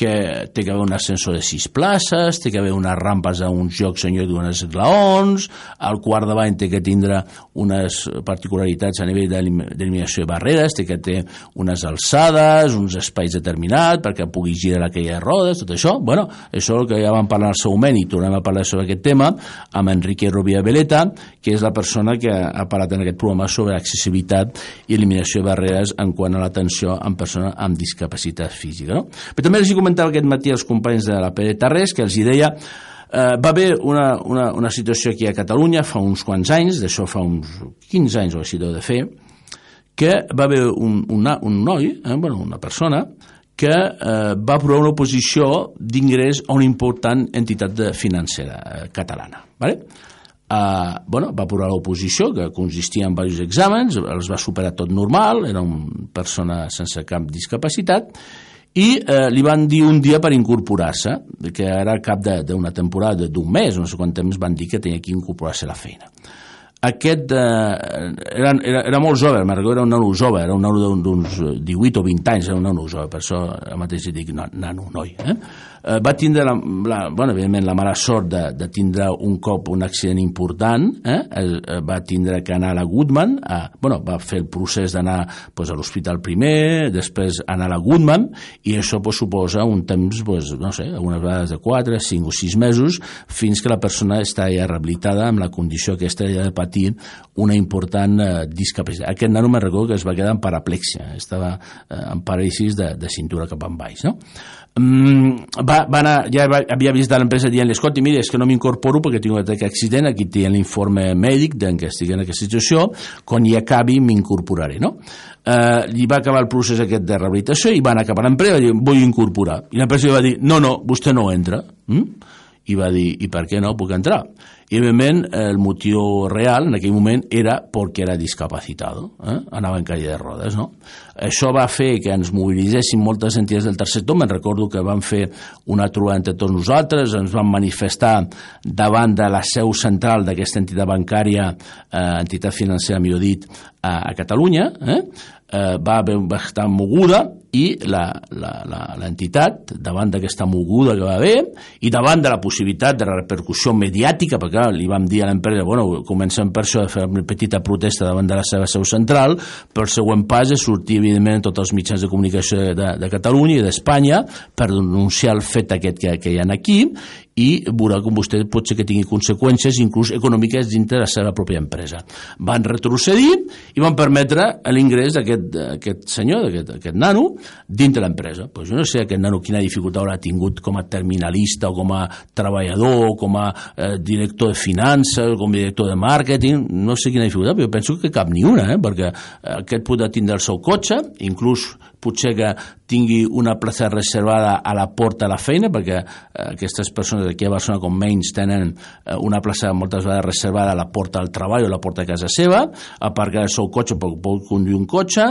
que té que haver un ascensor de sis places, té que haver unes rampes a uns jocs senyor d'unes glaons, el quart de bany té que tindre unes particularitats a nivell d'eliminació de barreres, té que té unes alçades, uns espais determinats perquè pugui girar aquelles rodes, tot això. Bueno, això és el que ja vam parlar al seu moment i tornem a parlar sobre aquest tema amb Enrique Rubia Veleta, que és la persona que ha parlat en aquest programa sobre accessibilitat i eliminació de barreres en quant a l'atenció en persones amb discapacitat física. No? Però també els he comentava aquest matí als companys de la PD Tarrés que els hi deia eh, va haver una, una, una situació aquí a Catalunya fa uns quants anys, d'això fa uns 15 anys o així de fer, que va haver un, una, un noi, eh, bueno, una persona, que eh, va aprovar una oposició d'ingrés a una important entitat de financera eh, catalana. ¿vale? Uh, bueno, va aprovar l'oposició, que consistia en diversos exàmens, els va superar tot normal, era una persona sense cap discapacitat, i eh, li van dir un dia per incorporar-se, que era al cap d'una temporada d'un mes, no sé quant temps van dir que tenia que incorporar-se a la feina. Aquest eh, era, era, era molt jove, me'n era un nano jove, era un nano d'uns 18 o 20 anys, era un nano jove, per això mateix dic nano, noi. Eh? Eh, va tindre, la, la, bueno, evidentment, la mala sort de, de tindre un cop un accident important, eh? eh va tindre que anar a la Goodman, a, bueno, va fer el procés d'anar pues, a l'hospital primer, després anar a la Goodman, i això pues, suposa un temps, pues, no sé, algunes vegades de 4, 5 o 6 mesos, fins que la persona està ja rehabilitada amb la condició aquesta ja de patir una important eh, discapacitat. Aquest nano me recordo que es va quedar en paraplexia, estava eh, en paràlisis de, de cintura cap en baix, no? Mm, va, va anar, ja va, havia vist l'empresa dient escolti, mira, és que no m'incorporo perquè tinc un accident, aquí té l'informe mèdic d'en que estigui en aquesta situació, quan hi acabi m'incorporaré, no? Eh, li va acabar el procés aquest de rehabilitació i van acabar l'empresa i vull incorporar. I l'empresa va dir, no, no, vostè no entra. Mm? I va dir, i per què no puc entrar? I, evidentment, el motiu real en aquell moment era perquè era discapacitat, eh? anava en calle de rodes. No? Això va fer que ens mobilitzessin moltes entitats del tercer sector. Me'n recordo que vam fer una trobada entre tots nosaltres, ens vam manifestar davant de la seu central d'aquesta entitat bancària, eh, entitat financera, millor dit, a, a Catalunya, eh? eh, va, va estar moguda i l'entitat, davant d'aquesta moguda que va haver i davant de la possibilitat de la repercussió mediàtica, perquè clar, li vam dir a l'empresa bueno, comencem per això a fer una petita protesta davant de la seva seu central, però el següent pas és sortir evidentment en tots els mitjans de comunicació de, de Catalunya i d'Espanya per denunciar el fet aquest que, que hi ha aquí i veurà com vostè pot ser que tingui conseqüències inclús econòmiques dintre de la seva pròpia empresa. Van retrocedir i van permetre l'ingrés d'aquest senyor, d'aquest nano, dintre l'empresa. Pues jo no sé aquest nano quina dificultat haurà tingut com a terminalista o com a treballador o com a eh, director de finances o com a director de màrqueting, no sé quina dificultat, però penso que cap ni una, eh? perquè aquest podrà tindre el seu cotxe, inclús potser que tingui una plaça reservada a la porta de la feina, perquè eh, aquestes persones aquí a Barcelona com menys tenen eh, una plaça moltes vegades reservada a la porta del treball o a la porta de casa seva, aparcar el seu cotxe, pot, pot conduir un cotxe,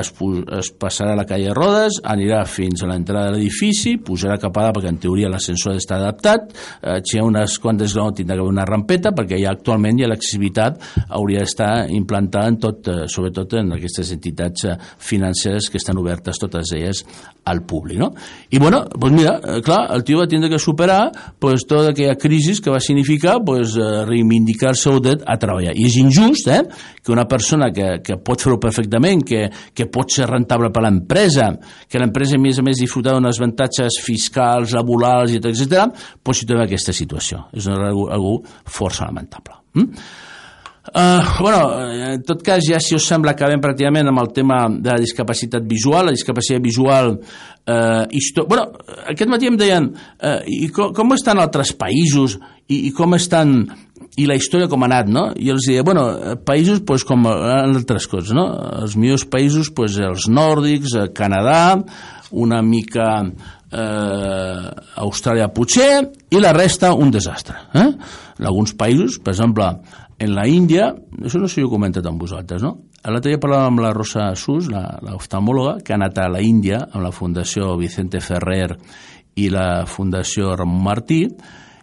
es, es passarà a la calle Rodes, anirà fins a l'entrada de l'edifici, pujarà cap a dalt perquè en teoria l'ascensor està adaptat, eh, si hi ha unes quantes graons tindrà que haver una rampeta perquè ja actualment ja l'accessibilitat hauria d'estar implantada en tot, eh, sobretot en aquestes entitats eh, financeres que estan obertes totes elles al públic. No? I bueno, pues mira, eh, clar, el tio va tindre que superar pues, tota aquella crisi que va significar pues, eh, reivindicar el seu dret a treballar. I és injust eh, que una persona que, que pot fer-ho perfectament, que, que pot ser rentable per l'empresa, que l'empresa a més a més disfrutar d'unes avantatges fiscals, laborals, etc., pues, si trobem aquesta situació. És algú, algú força lamentable. Mm? Uh, bueno, en tot cas, ja si us sembla, acabem pràcticament amb el tema de la discapacitat visual. La discapacitat visual... Uh, bueno, aquest matí em deien uh, i com, com estan altres països i, i com estan i la història com ha anat, no? I els deia, bueno, països pues, com altres coses, no? Els millors països, pues, els nòrdics, Canadà, una mica eh, Austràlia potser, i la resta un desastre. Eh? En alguns països, per exemple, en la Índia, això no sé si ho he comentat amb vosaltres, no? L'altre dia parlàvem amb la Rosa Sus, l'oftalmòloga, que ha anat a la Índia amb la Fundació Vicente Ferrer i la Fundació Ramon Martí,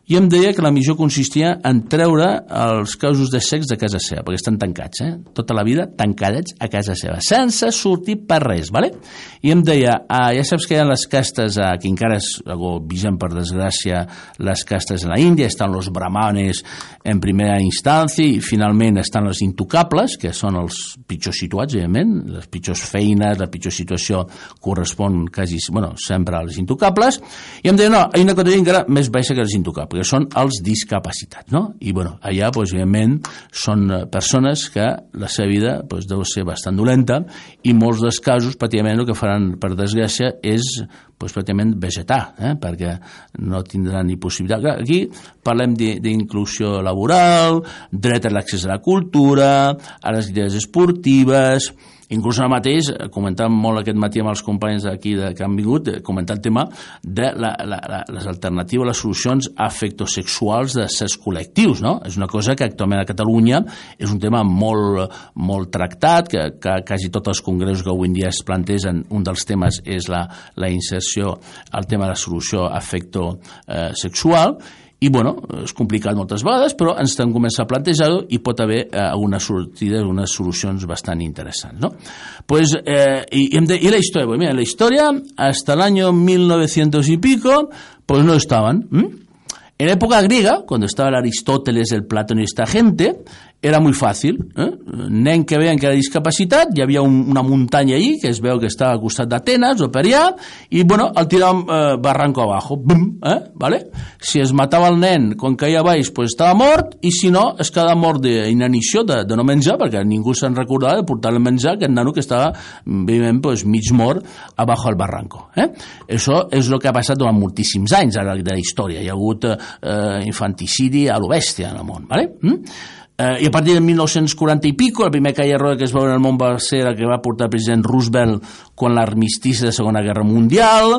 i em deia que la missió consistia en treure els casos de sex de casa seva, perquè estan tancats, eh? tota la vida tancadets a casa seva, sense sortir per res, ¿vale? i em deia, ah, ja saps que hi ha les castes, eh, que encara és algo vigent per desgràcia, les castes a la Índia, estan els brahmanes en primera instància i finalment estan els intocables, que són els pitjors situats, evidentment, les pitjors feines, la pitjor situació correspon quasi, bueno, sempre als intocables, i em deia, no, hi ha una categoria encara més baixa que els intocables, que són els discapacitats, no? I, bueno, allà, doncs, evidentment, són eh, persones que la seva vida doncs, deu ser bastant dolenta i molts dels casos, pràcticament, el que faran, per desgràcia, és doncs, pràcticament vegetar, eh? perquè no tindran ni possibilitat. Aquí parlem d'inclusió laboral, dret a l'accés a la cultura, a les idees esportives, Inclús ara mateix, eh, comentàvem molt aquest matí amb els companys d'aquí que han vingut, eh, comentar el tema de la, la, la, les alternatives, les solucions afectosexuals de certs col·lectius. No? És una cosa que actualment a Catalunya és un tema molt, molt tractat, que, que quasi tots els congressos que avui en dia es plantegen, un dels temes és la, la inserció al tema de la solució afectosexual, eh, i bueno, és complicat moltes vegades, però ens estem començant a plantejar-ho i pot haver eh, algunes sortides, solucions bastant interessants. ¿no? Pues, eh, y, la història, pues mira, la història, hasta el año 1900 y pico, pues no estaban. ¿m? En època griega, cuando estaba el Aristóteles, el Platón y esta gente, era muy fàcil. Eh? Nen que veien que era discapacitat, hi havia un, una muntanya allí, que es veu que estava al costat d'Atenes o per allà, i bueno, el tiràvem eh, barranco abajo. Bum, eh? vale? Si es matava el nen quan caia baix, pues estava mort, i si no, es quedava mort d'inanició, de, de no menjar, perquè ningú se'n recordava de portar-li menjar aquest nano que estava, evidentment, pues, mig mort abajo al barranco. Eh? Això és el que ha passat durant moltíssims anys a la, de la història. Hi ha hagut eh, infanticidi a l'obèstia en el món. Vale? Mm? Eh, I a partir de 1940 i pico, el primer caia roda que es va veure en el món va ser el que va portar el president Roosevelt quan l'armistici de Segona Guerra Mundial,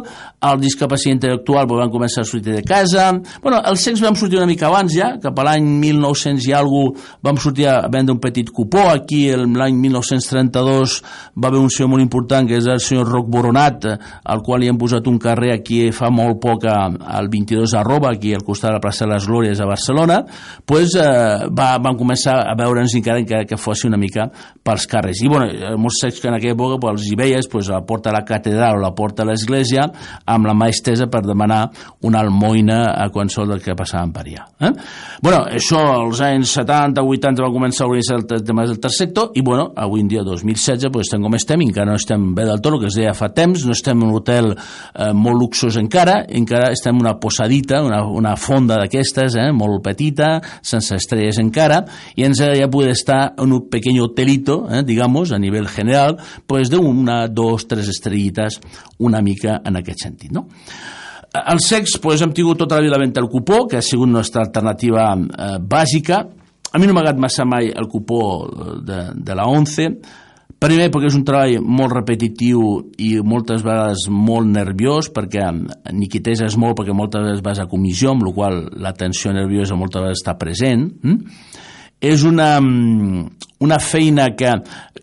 el discapacitat intel·lectual van començar a sortir de casa... Bueno, els secs vam sortir una mica abans ja, cap a l'any 1900 i alguna vam sortir a vendre un petit cupó, aquí l'any 1932 va haver un senyor molt important que és el senyor Roc Boronat, al qual hi hem posat un carrer aquí fa molt poc al 22 arroba, aquí al costat de la plaça de les Glòries a Barcelona, pues, eh, va, van començar començar a veure'ns encara, encara que fos una mica pels carrers. I bueno, molts secs que en aquella època pues, els hi veies pues, a la porta de la catedral o a la porta de l'església amb la mà estesa per demanar una almoina a qualsevol del que passaven per allà. Eh? bueno, això als anys 70, 80 va començar a organitzar el tema del tercer sector i bueno, avui en dia 2016 pues, estem com estem, encara no estem bé del tot, el que es deia fa temps, no estem en un hotel eh, molt luxós encara, encara estem en una posadita, una, una fonda d'aquestes, eh, molt petita, sense estrelles encara, i ens ja poder estar en un pequeño hotelito, eh, digamos, a nivell general, pues de una, dos, tres estrellitas, una mica en aquest sentit, no? El sex, pues, hem tingut tota la vida venda el cupó, que ha sigut nostra alternativa eh, bàsica. A mi no m'ha agradat massa mai el cupó de, de la 11, Primer perquè és un treball molt repetitiu i moltes vegades molt nerviós perquè niquiteses molt perquè moltes vegades vas a comissió amb la qual la tensió nerviosa moltes vegades està present hm? És una, una feina que,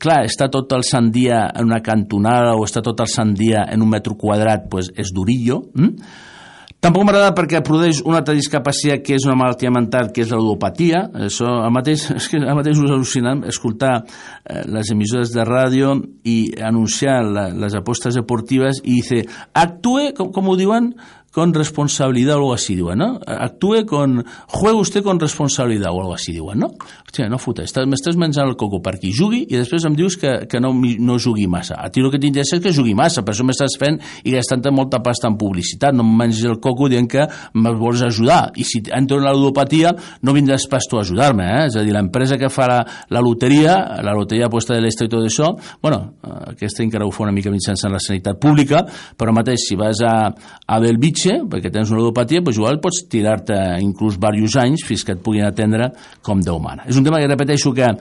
clar, està tot el sant dia en una cantonada o està tot el sant dia en un metro quadrat, pues és durillo. Hm? Tampoc m'agrada perquè produeix una altra discapacitat que és una malaltia mental, que és la ludopatia. Això, el mateix, és que el mateix és al·lucinant escoltar eh, les emissores de ràdio i anunciar la, les apostes deportives i dice, actue, com, com ho diuen, con responsabilidad o algo así, diuen, no? Actúe con... Juega usted con responsabilidad o algo así, diuen, no? Hòstia, no fotes, m'estàs menjant el coco per qui jugui i després em dius que, que no, no jugui massa. A ti el que t'interessa és que jugui massa, per això m'estàs fent i gastant molta pasta en publicitat, no em mengis el coco dient que me vols ajudar. I si entro en la ludopatia, no vindràs pas tu a ajudar-me, eh? És a dir, l'empresa que fa la, la loteria, la loteria aposta de l'est i tot això, bueno, aquesta encara ho fa una mica mitjançant la sanitat pública, però mateix, si vas a, a Belvitge, metge, perquè tens una ludopatia, doncs igual pots tirar-te inclús diversos anys fins que et puguin atendre com Déu mana. És un tema que repeteixo que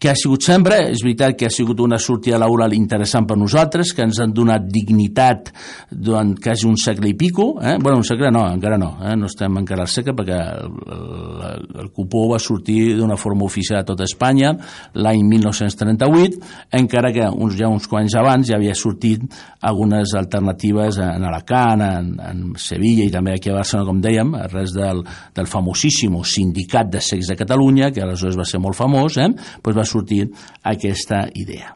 que ha sigut sempre, és veritat que ha sigut una sortida laboral interessant per nosaltres, que ens han donat dignitat durant quasi un segle i pico, eh? bueno, un segle no, encara no, eh? no estem encara al segle perquè el, el, el cupó va sortir d'una forma oficial a tota Espanya l'any 1938, encara que uns, ja uns quants abans ja havia sortit algunes alternatives en Alacant, en, en Sevilla i també aquí a Barcelona, com dèiem, res del, del famosíssim sindicat de sex de Catalunya, que aleshores va ser molt famós, eh? pues va sortir aquesta idea.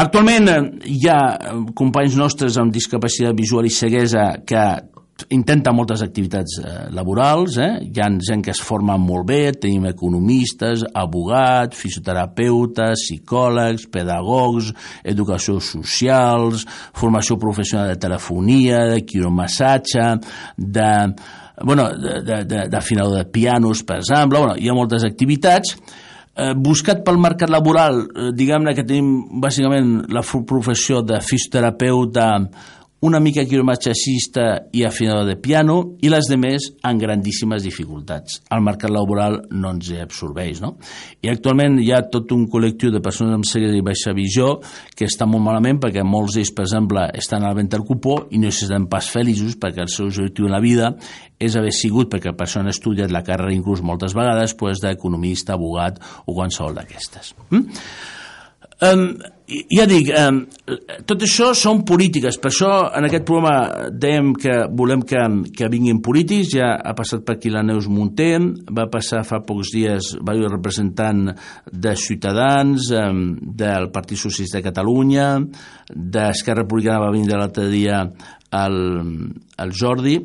Actualment eh, hi ha eh, companys nostres amb discapacitat visual i ceguesa que intenta moltes activitats eh, laborals, eh? hi ha gent que es forma molt bé, tenim economistes, abogats, fisioterapeutes, psicòlegs, pedagogs, educació socials, formació professional de telefonia, de quiromassatge, de bueno, d'afinador de, de, de pianos, per exemple, bueno, hi ha moltes activitats eh, buscat pel mercat laboral, eh, diguem-ne que tenim bàsicament la professió de fisioterapeuta, una mica quiromaxacista i afinador de piano i les de més amb grandíssimes dificultats. El mercat laboral no ens absorbeix, no? I actualment hi ha tot un col·lectiu de persones amb ceguera i baixa visió que està molt malament perquè molts d'ells, per exemple, estan al vent del cupó i no estan pas feliços perquè el seu objectiu en la vida és haver sigut, perquè per això han estudiat la carrera inclús moltes vegades, pues, d'economista, abogat o qualsevol d'aquestes. Mm? Um, ja dic, um, tot això són polítiques, per això en aquest programa dèiem que volem que, que vinguin polítics, ja ha passat per aquí la Neus Munté, va passar fa pocs dies, haver representant de Ciutadans, um, del Partit Socialista de Catalunya, d'Esquerra Republicana va venir l'altre dia el, el Jordi,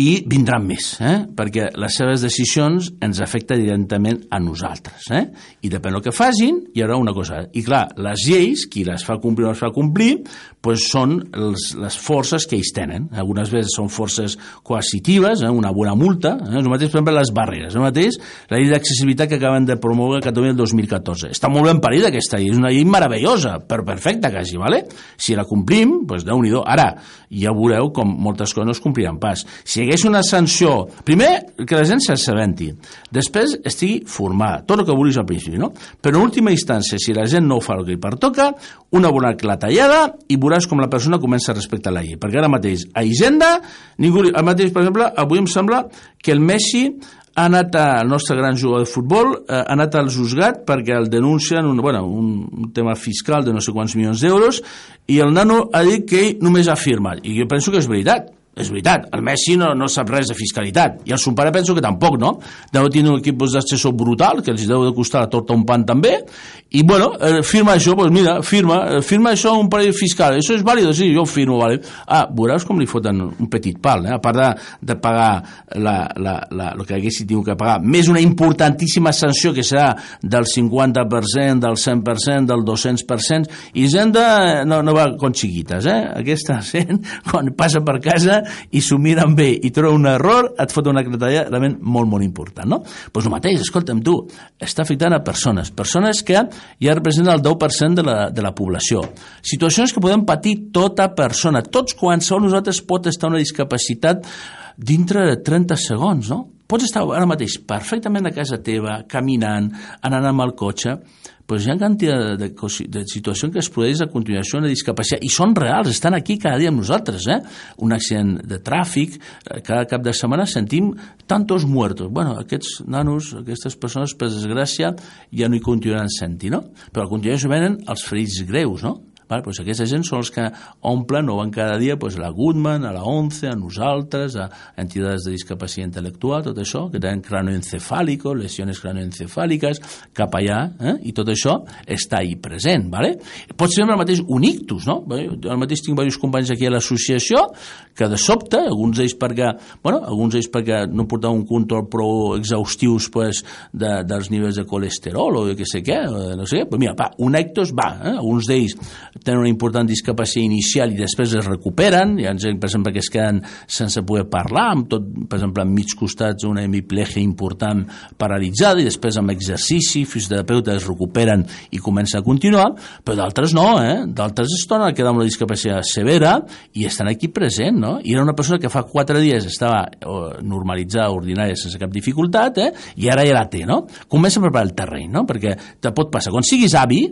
i vindran més, eh? perquè les seves decisions ens afecten directament a nosaltres. Eh? I depèn del que facin, hi haurà una cosa. I clar, les lleis, qui les fa complir o les fa complir, pues són els, les forces que ells tenen. Algunes vegades són forces coercitives, eh? una bona multa, eh? el mateix, per exemple, les barreres. El mateix, la llei d'accessibilitat que acaben de promoure a Catalunya el 2014. Està molt ben parida aquesta llei, és una llei meravellosa, però perfecta quasi, ¿vale? Si la complim, pues déu nhi Ara, ja veureu com moltes coses no es compliran pas. Si hagués una sanció, primer, que la gent s'assabenti, després estigui formada, tot el que vulguis al principi, no? Però en última instància, si la gent no ho fa el que li pertoca, una bona clatellada i veuràs com la persona comença a respectar la llei. Perquè ara mateix, a Hisenda, ningú... El mateix, per exemple, avui em sembla que el Messi ha anat al nostre gran jugador de futbol, eh, ha anat al juzgat perquè el denuncien un, bueno, un tema fiscal de no sé quants milions d'euros i el nano ha dit que ell només ha firmat. I jo penso que és veritat, és veritat, el Messi no, no sap res de fiscalitat, i el son pare penso que tampoc, no? Deu tenir un equip d'assessor brutal, que els deu de costar la torta un pan també, i bueno, eh, firma això, doncs mira, firma, eh, firma això un parell fiscal, això és vàlid, sí, jo firmo, vale. Ah, veuràs com li foten un petit pal, eh? a part de, de pagar la, la, la, el que haguessin tingut que pagar, més una importantíssima sanció que serà del 50%, del 100%, del 200%, i Zenda no, no va con xiquites, eh? Aquesta gent, quan passa per casa i s'ho miren bé i troba un error, et fot una cretalla realment molt, molt important, no? Doncs pues el mateix, escolta'm tu, està afectant a persones, persones que ja representen el 10% de la, de la població. Situacions que podem patir tota persona, tots qualsevol nosaltres pot estar una discapacitat dintre de 30 segons, no? Pots estar ara mateix perfectament a casa teva, caminant, anant amb el cotxe, però hi ha quantitat de, de, de situacions que es produeix a continuació una discapacitat, i són reals, estan aquí cada dia amb nosaltres, eh? Un accident de tràfic, eh, cada cap de setmana sentim tantos muertos. Bueno, aquests nanos, aquestes persones, per desgràcia, ja no hi continuaran sentint, no? Però a continuació venen els ferits greus, no? Val? Pues aquesta gent són els que omplen o van cada dia pues, a la Goodman, a la ONCE, a nosaltres, a entitats de discapacitat intel·lectual, tot això, que tenen cranoencefàlico, lesiones cranoencefàliques, cap allà, eh? i tot això està ahí present. Vale? Pot ser el mateix un ictus, no? Jo mateix tinc diversos companys aquí a l'associació que de sobte, alguns d'ells perquè, bueno, alguns d'ells perquè no portaven un control prou exhaustius pues, de, dels nivells de colesterol o de què sé què, no sé però mira, va, un ictus va, eh? alguns d'ells tenen una important discapacitat inicial i després es recuperen, hi ha gent, per exemple, que es queden sense poder parlar, amb tot, per exemple, amb mig costats una hemiplegia important paralitzada i després amb exercici, fisioterapeuta es recuperen i comencen a continuar, però d'altres no, eh? d'altres es tornen a quedar amb una discapacitat severa i estan aquí present, no? I era una persona que fa quatre dies estava normalitzada, ordinària, sense cap dificultat, eh? i ara ja la té, no? Comença a preparar el terreny, no? Perquè te pot passar, quan siguis avi,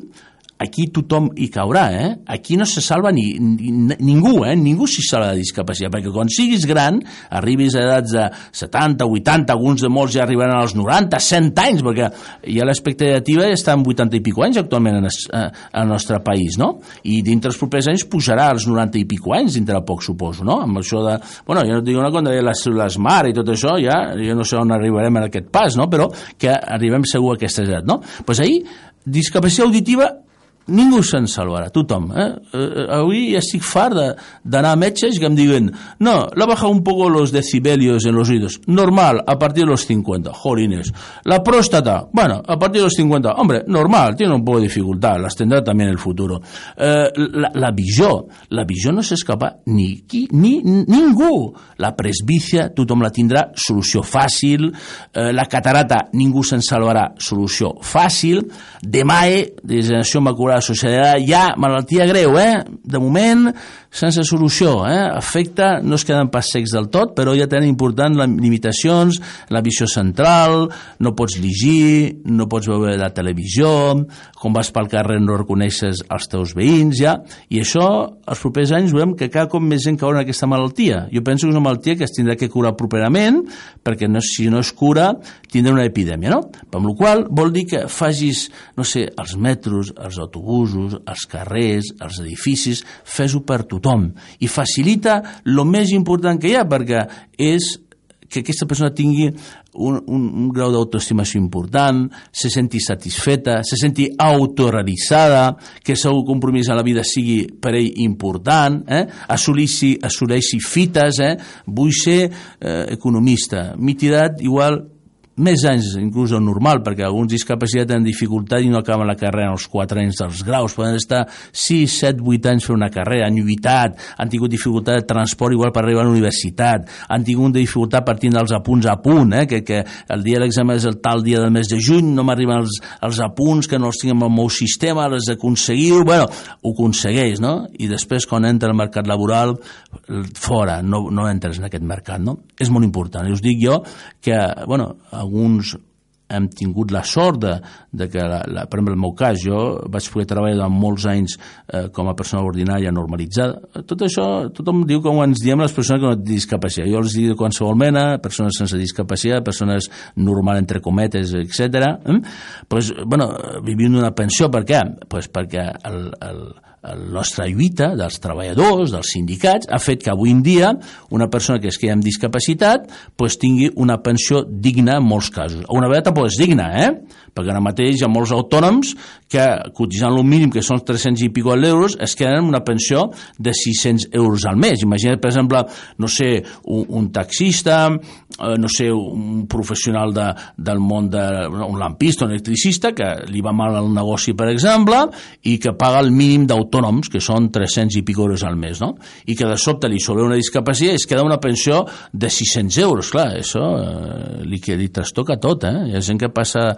aquí tothom hi caurà, eh? Aquí no se salva ni, ni ningú, eh? Ningú s'hi salva de discapacitat, perquè quan siguis gran, arribis a edats de 70, 80, alguns de molts ja arribaran als 90, 100 anys, perquè ja l'expectativa està en 80 i pico anys actualment en, es, en el nostre país, no? I dintre els propers anys pujarà als 90 i pico anys, dintre de poc, suposo, no? Amb això de... Bueno, jo no dic una cosa, de les cèl·lules mar i tot això, ja, jo no sé on arribarem en aquest pas, no? Però que arribem segur a aquesta edat, no? Doncs pues ahir, discapacitat auditiva ningú se'n salvarà, tothom. Eh? Eh, avui estic fart d'anar a metges que em diuen no, la baja un poco los decibelios en los oídos. Normal, a partir de los 50. Jolines. La próstata, bueno, a partir de los 50. Hombre, normal, tiene un poco de dificultad, las tendrá también en el futuro. Eh, la, la visió, la visió no s'escapa ni, qui, ni ningú. La presbícia, tothom la tindrà, solució fàcil. Eh, la catarata, ningú se'n salvarà, solució fàcil. Demae, degeneració macular la societat hi ha malaltia greu, eh? De moment, sense solució, eh? Afecta, no es queden pas secs del tot, però ja tenen important les limitacions, la visió central, no pots llegir, no pots veure la televisió, quan vas pel carrer no reconeixes els teus veïns, ja, i això, els propers anys, veurem que cada cop més gent caurà en aquesta malaltia. Jo penso que és una malaltia que es tindrà que curar properament, perquè no, si no es cura, tindrà una epidèmia, no? Amb la qual vol dir que facis, no sé, els metros, els autobusos, els carrers, els edificis, fes-ho per tothom i facilita el més important que hi ha perquè és que aquesta persona tingui un, un, un grau d'autoestimació important, se senti satisfeta, se senti autorealitzada, que el seu compromís a la vida sigui per ell important, eh? assoleixi, assoleixi fites, eh? vull ser eh, economista, m'he tirat igual més anys inclús el normal, perquè alguns discapacitats tenen dificultat i no acaben la carrera als 4 anys dels graus, poden estar 6, 7, 8 anys fer una carrera, han lluitat, han tingut dificultat de transport igual per arribar a la universitat, han tingut dificultat per tindre els apunts a punt, eh? que, que el dia de l'examen és el tal dia del mes de juny, no m'arriben els, els apunts, que no els tinc en el meu sistema, les d'aconseguir bueno, ho aconsegueix, no? I després quan entra al mercat laboral, fora, no, no entres en aquest mercat, no? És molt important. I us dic jo que, bueno, alguns hem tingut la sort de, de que, la, la, per exemple, el meu cas, jo vaig poder treballar durant molts anys eh, com a persona ordinària normalitzada. Tot això, tothom diu com ens diem les persones que no tenen discapacitat. Jo els dic de qualsevol mena, persones sense discapacitat, persones normal, entre cometes, etc. Eh? Pues, bueno, vivim d'una pensió, per què? Pues perquè el, el, la nostra lluita dels treballadors, dels sindicats, ha fet que avui en dia una persona que es queda amb discapacitat pues, tingui una pensió digna en molts casos. Una vegada tampoc és digna, eh? Perquè ara mateix hi ha molts autònoms que cotitzant el mínim, que són 300 i pico d'euros, es queden amb una pensió de 600 euros al mes. Imagina't, per exemple, no sé, un, un taxista, eh, no sé, un professional de, del món de un lampista, un electricista, que li va mal al negoci, per exemple, i que paga el mínim d'autònoms, que són 300 i pico euros al mes, no? I que de sobte li sobre una discapacitat es queda una pensió de 600 euros. Clar, això eh, li, li trastoca tot, eh? Hi ha gent que passa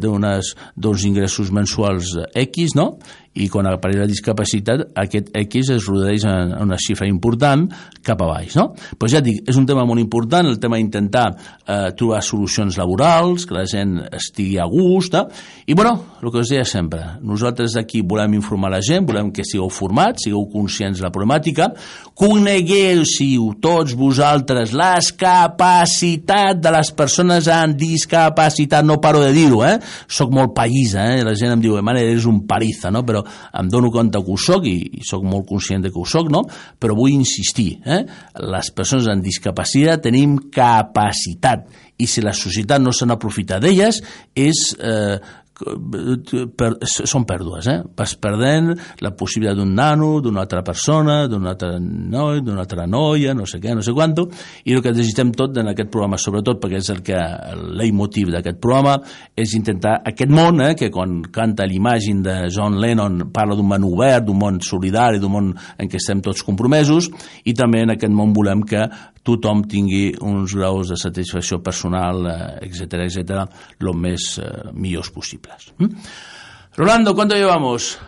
d'uns ingressos mensuals X, no? i quan apareix la discapacitat aquest X es rodeix en una xifra important cap a baix. No? Pues ja dic, és un tema molt important, el tema d'intentar eh, trobar solucions laborals, que la gent estigui a gust, no? i bueno, el que us deia sempre, nosaltres aquí volem informar la gent, volem que sigueu formats, sigueu conscients de la problemàtica, conegueu-siu tots vosaltres les capacitats de les persones amb discapacitat, no paro de dir-ho, eh? Soc molt païsa, eh? La gent em diu, mare, eres un pariza, no? Però em dono compte que ho soc i, i soc molt conscient de que ho soc, no? Però vull insistir, eh? Les persones amb discapacitat tenim capacitat i si la societat no se n'aprofita d'elles és eh, per, són pèrdues, eh? vas perdent la possibilitat d'un nano, d'una altra persona, d'un altre noi, d'una altra noia, no sé què, no sé quanto, i el que necessitem tot en aquest programa, sobretot perquè és el que el leitmotiv d'aquest programa, és intentar aquest món, eh, que quan canta l'imàgine de John Lennon parla d'un món obert, d'un món solidari, d'un món en què estem tots compromesos, i també en aquest món volem que tothom tingui uns graus de satisfacció personal, etc eh, etc, lo més eh, millors possibles. ¿Mm? Rolando, ¿cuánto llevamos?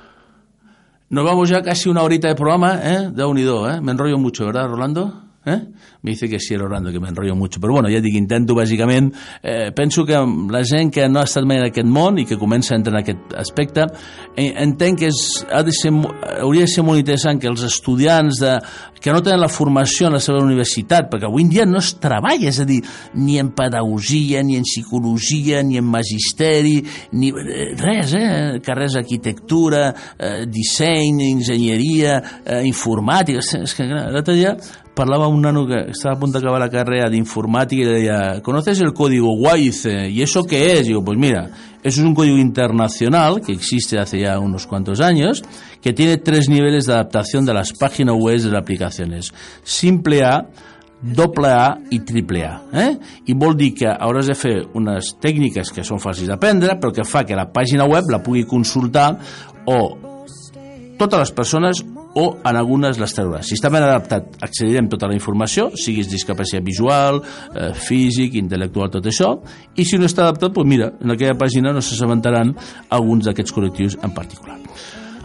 Nos vamos ya casi una horita de programa, ¿eh? De unido, ¿eh? Me enrollo mucho, ¿verdad, Rolando? ¿Eh? Me dice que sí, Rolando, que m'enrotllo mucho. Però bueno, ja dic, intento bàsicament... Eh, penso que la gent que no ha estat mai en aquest món i que comença a entrar en aquest aspecte, eh, entenc que és, ha de ser, hauria de ser molt interessant que els estudiants de, que no tenen la formació en la seva universitat, perquè avui en dia no es treballa, és a dir, ni en pedagogia, ni en psicologia, ni en magisteri, ni eh, res, eh? carrers d'arquitectura, eh, disseny, enginyeria, eh, informàtica... És que, l'altre dia parlava un nano que estaba a punto de acabar la carrera de informática y decía, ¿conoces el código WISE? ¿Y eso qué es? digo, pues mira, eso es un código internacional que existe hace ya unos cuantos años, que tiene tres niveles de adaptación de las páginas web de las aplicaciones. Simple A, doble A i triple A. Eh? I vol dir que hauràs de fer unes tècniques que són fàcils d'aprendre, però que fa que la pàgina web la pugui consultar o totes les persones o en algunes les trauràs. Si està ben adaptat, accedirem tota la informació, siguis discapacitat visual, eh, físic, intel·lectual, tot això, i si no està adaptat, doncs mira, en aquella pàgina no s'assabentaran alguns d'aquests col·lectius en particular.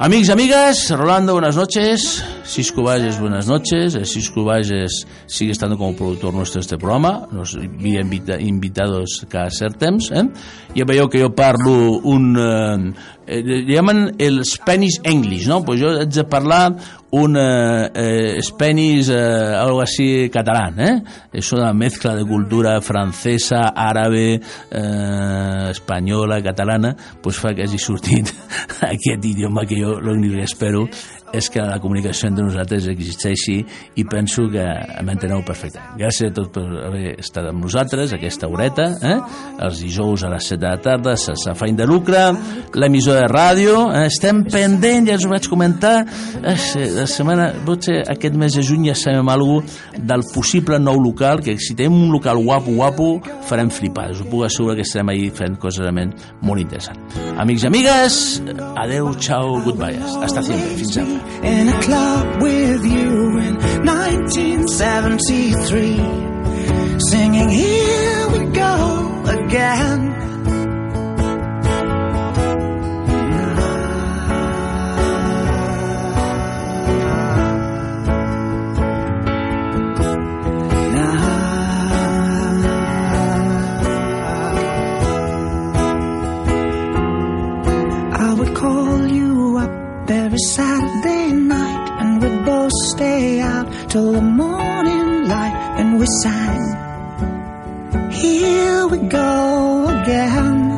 Amigos, amigas, Rolando, buenas noches. Cisco Valles, buenas noches. Cisco Valles sigue estando como productor nuestro de este programa. Nos envía invita invitados cada ser temps. Eh? Ja veieu que jo parlo un... Eh, eh, llaman el Spanish English, no? Pues jo haig de parlar un eh, eh, Spanish, eh, algo así catalán, ¿eh? Es una mezcla de cultura francesa, árabe, eh, espanyola, catalana, pues fa que hagi sortit aquest idioma que jo l'únic que espero és que la comunicació entre nosaltres existeixi i penso que m'enteneu perfectament. Gràcies a tots per haver estat amb nosaltres aquesta horeta, eh? els dijous a les 7 de la tarda, sense afany de lucre, l'emissora de ràdio, eh? estem pendents, ja us ho vaig comentar, eh? la setmana, potser aquest mes de juny ja sabem alguna del possible nou local, que si tenim un local guapo, guapo, farem flipar. Us ho puc assegurar que estarem ahí fent coses realment molt interessants. Amics i amigues, adeu, ciao, goodbye. Hasta siempre. Fins sempre. In a club with you in 1973, singing Here We Go Again. Till the morning light and we sang. Here we go again.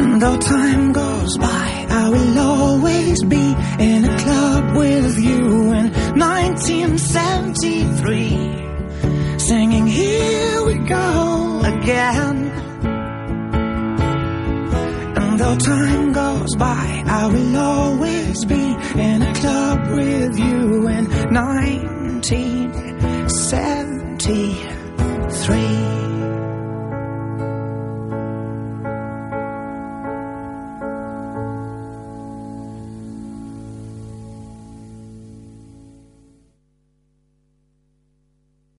And though time goes by I will always be in a club with you in 1973, singing Here We Go Again. Though time goes by, I will always be in a club with you in 1973.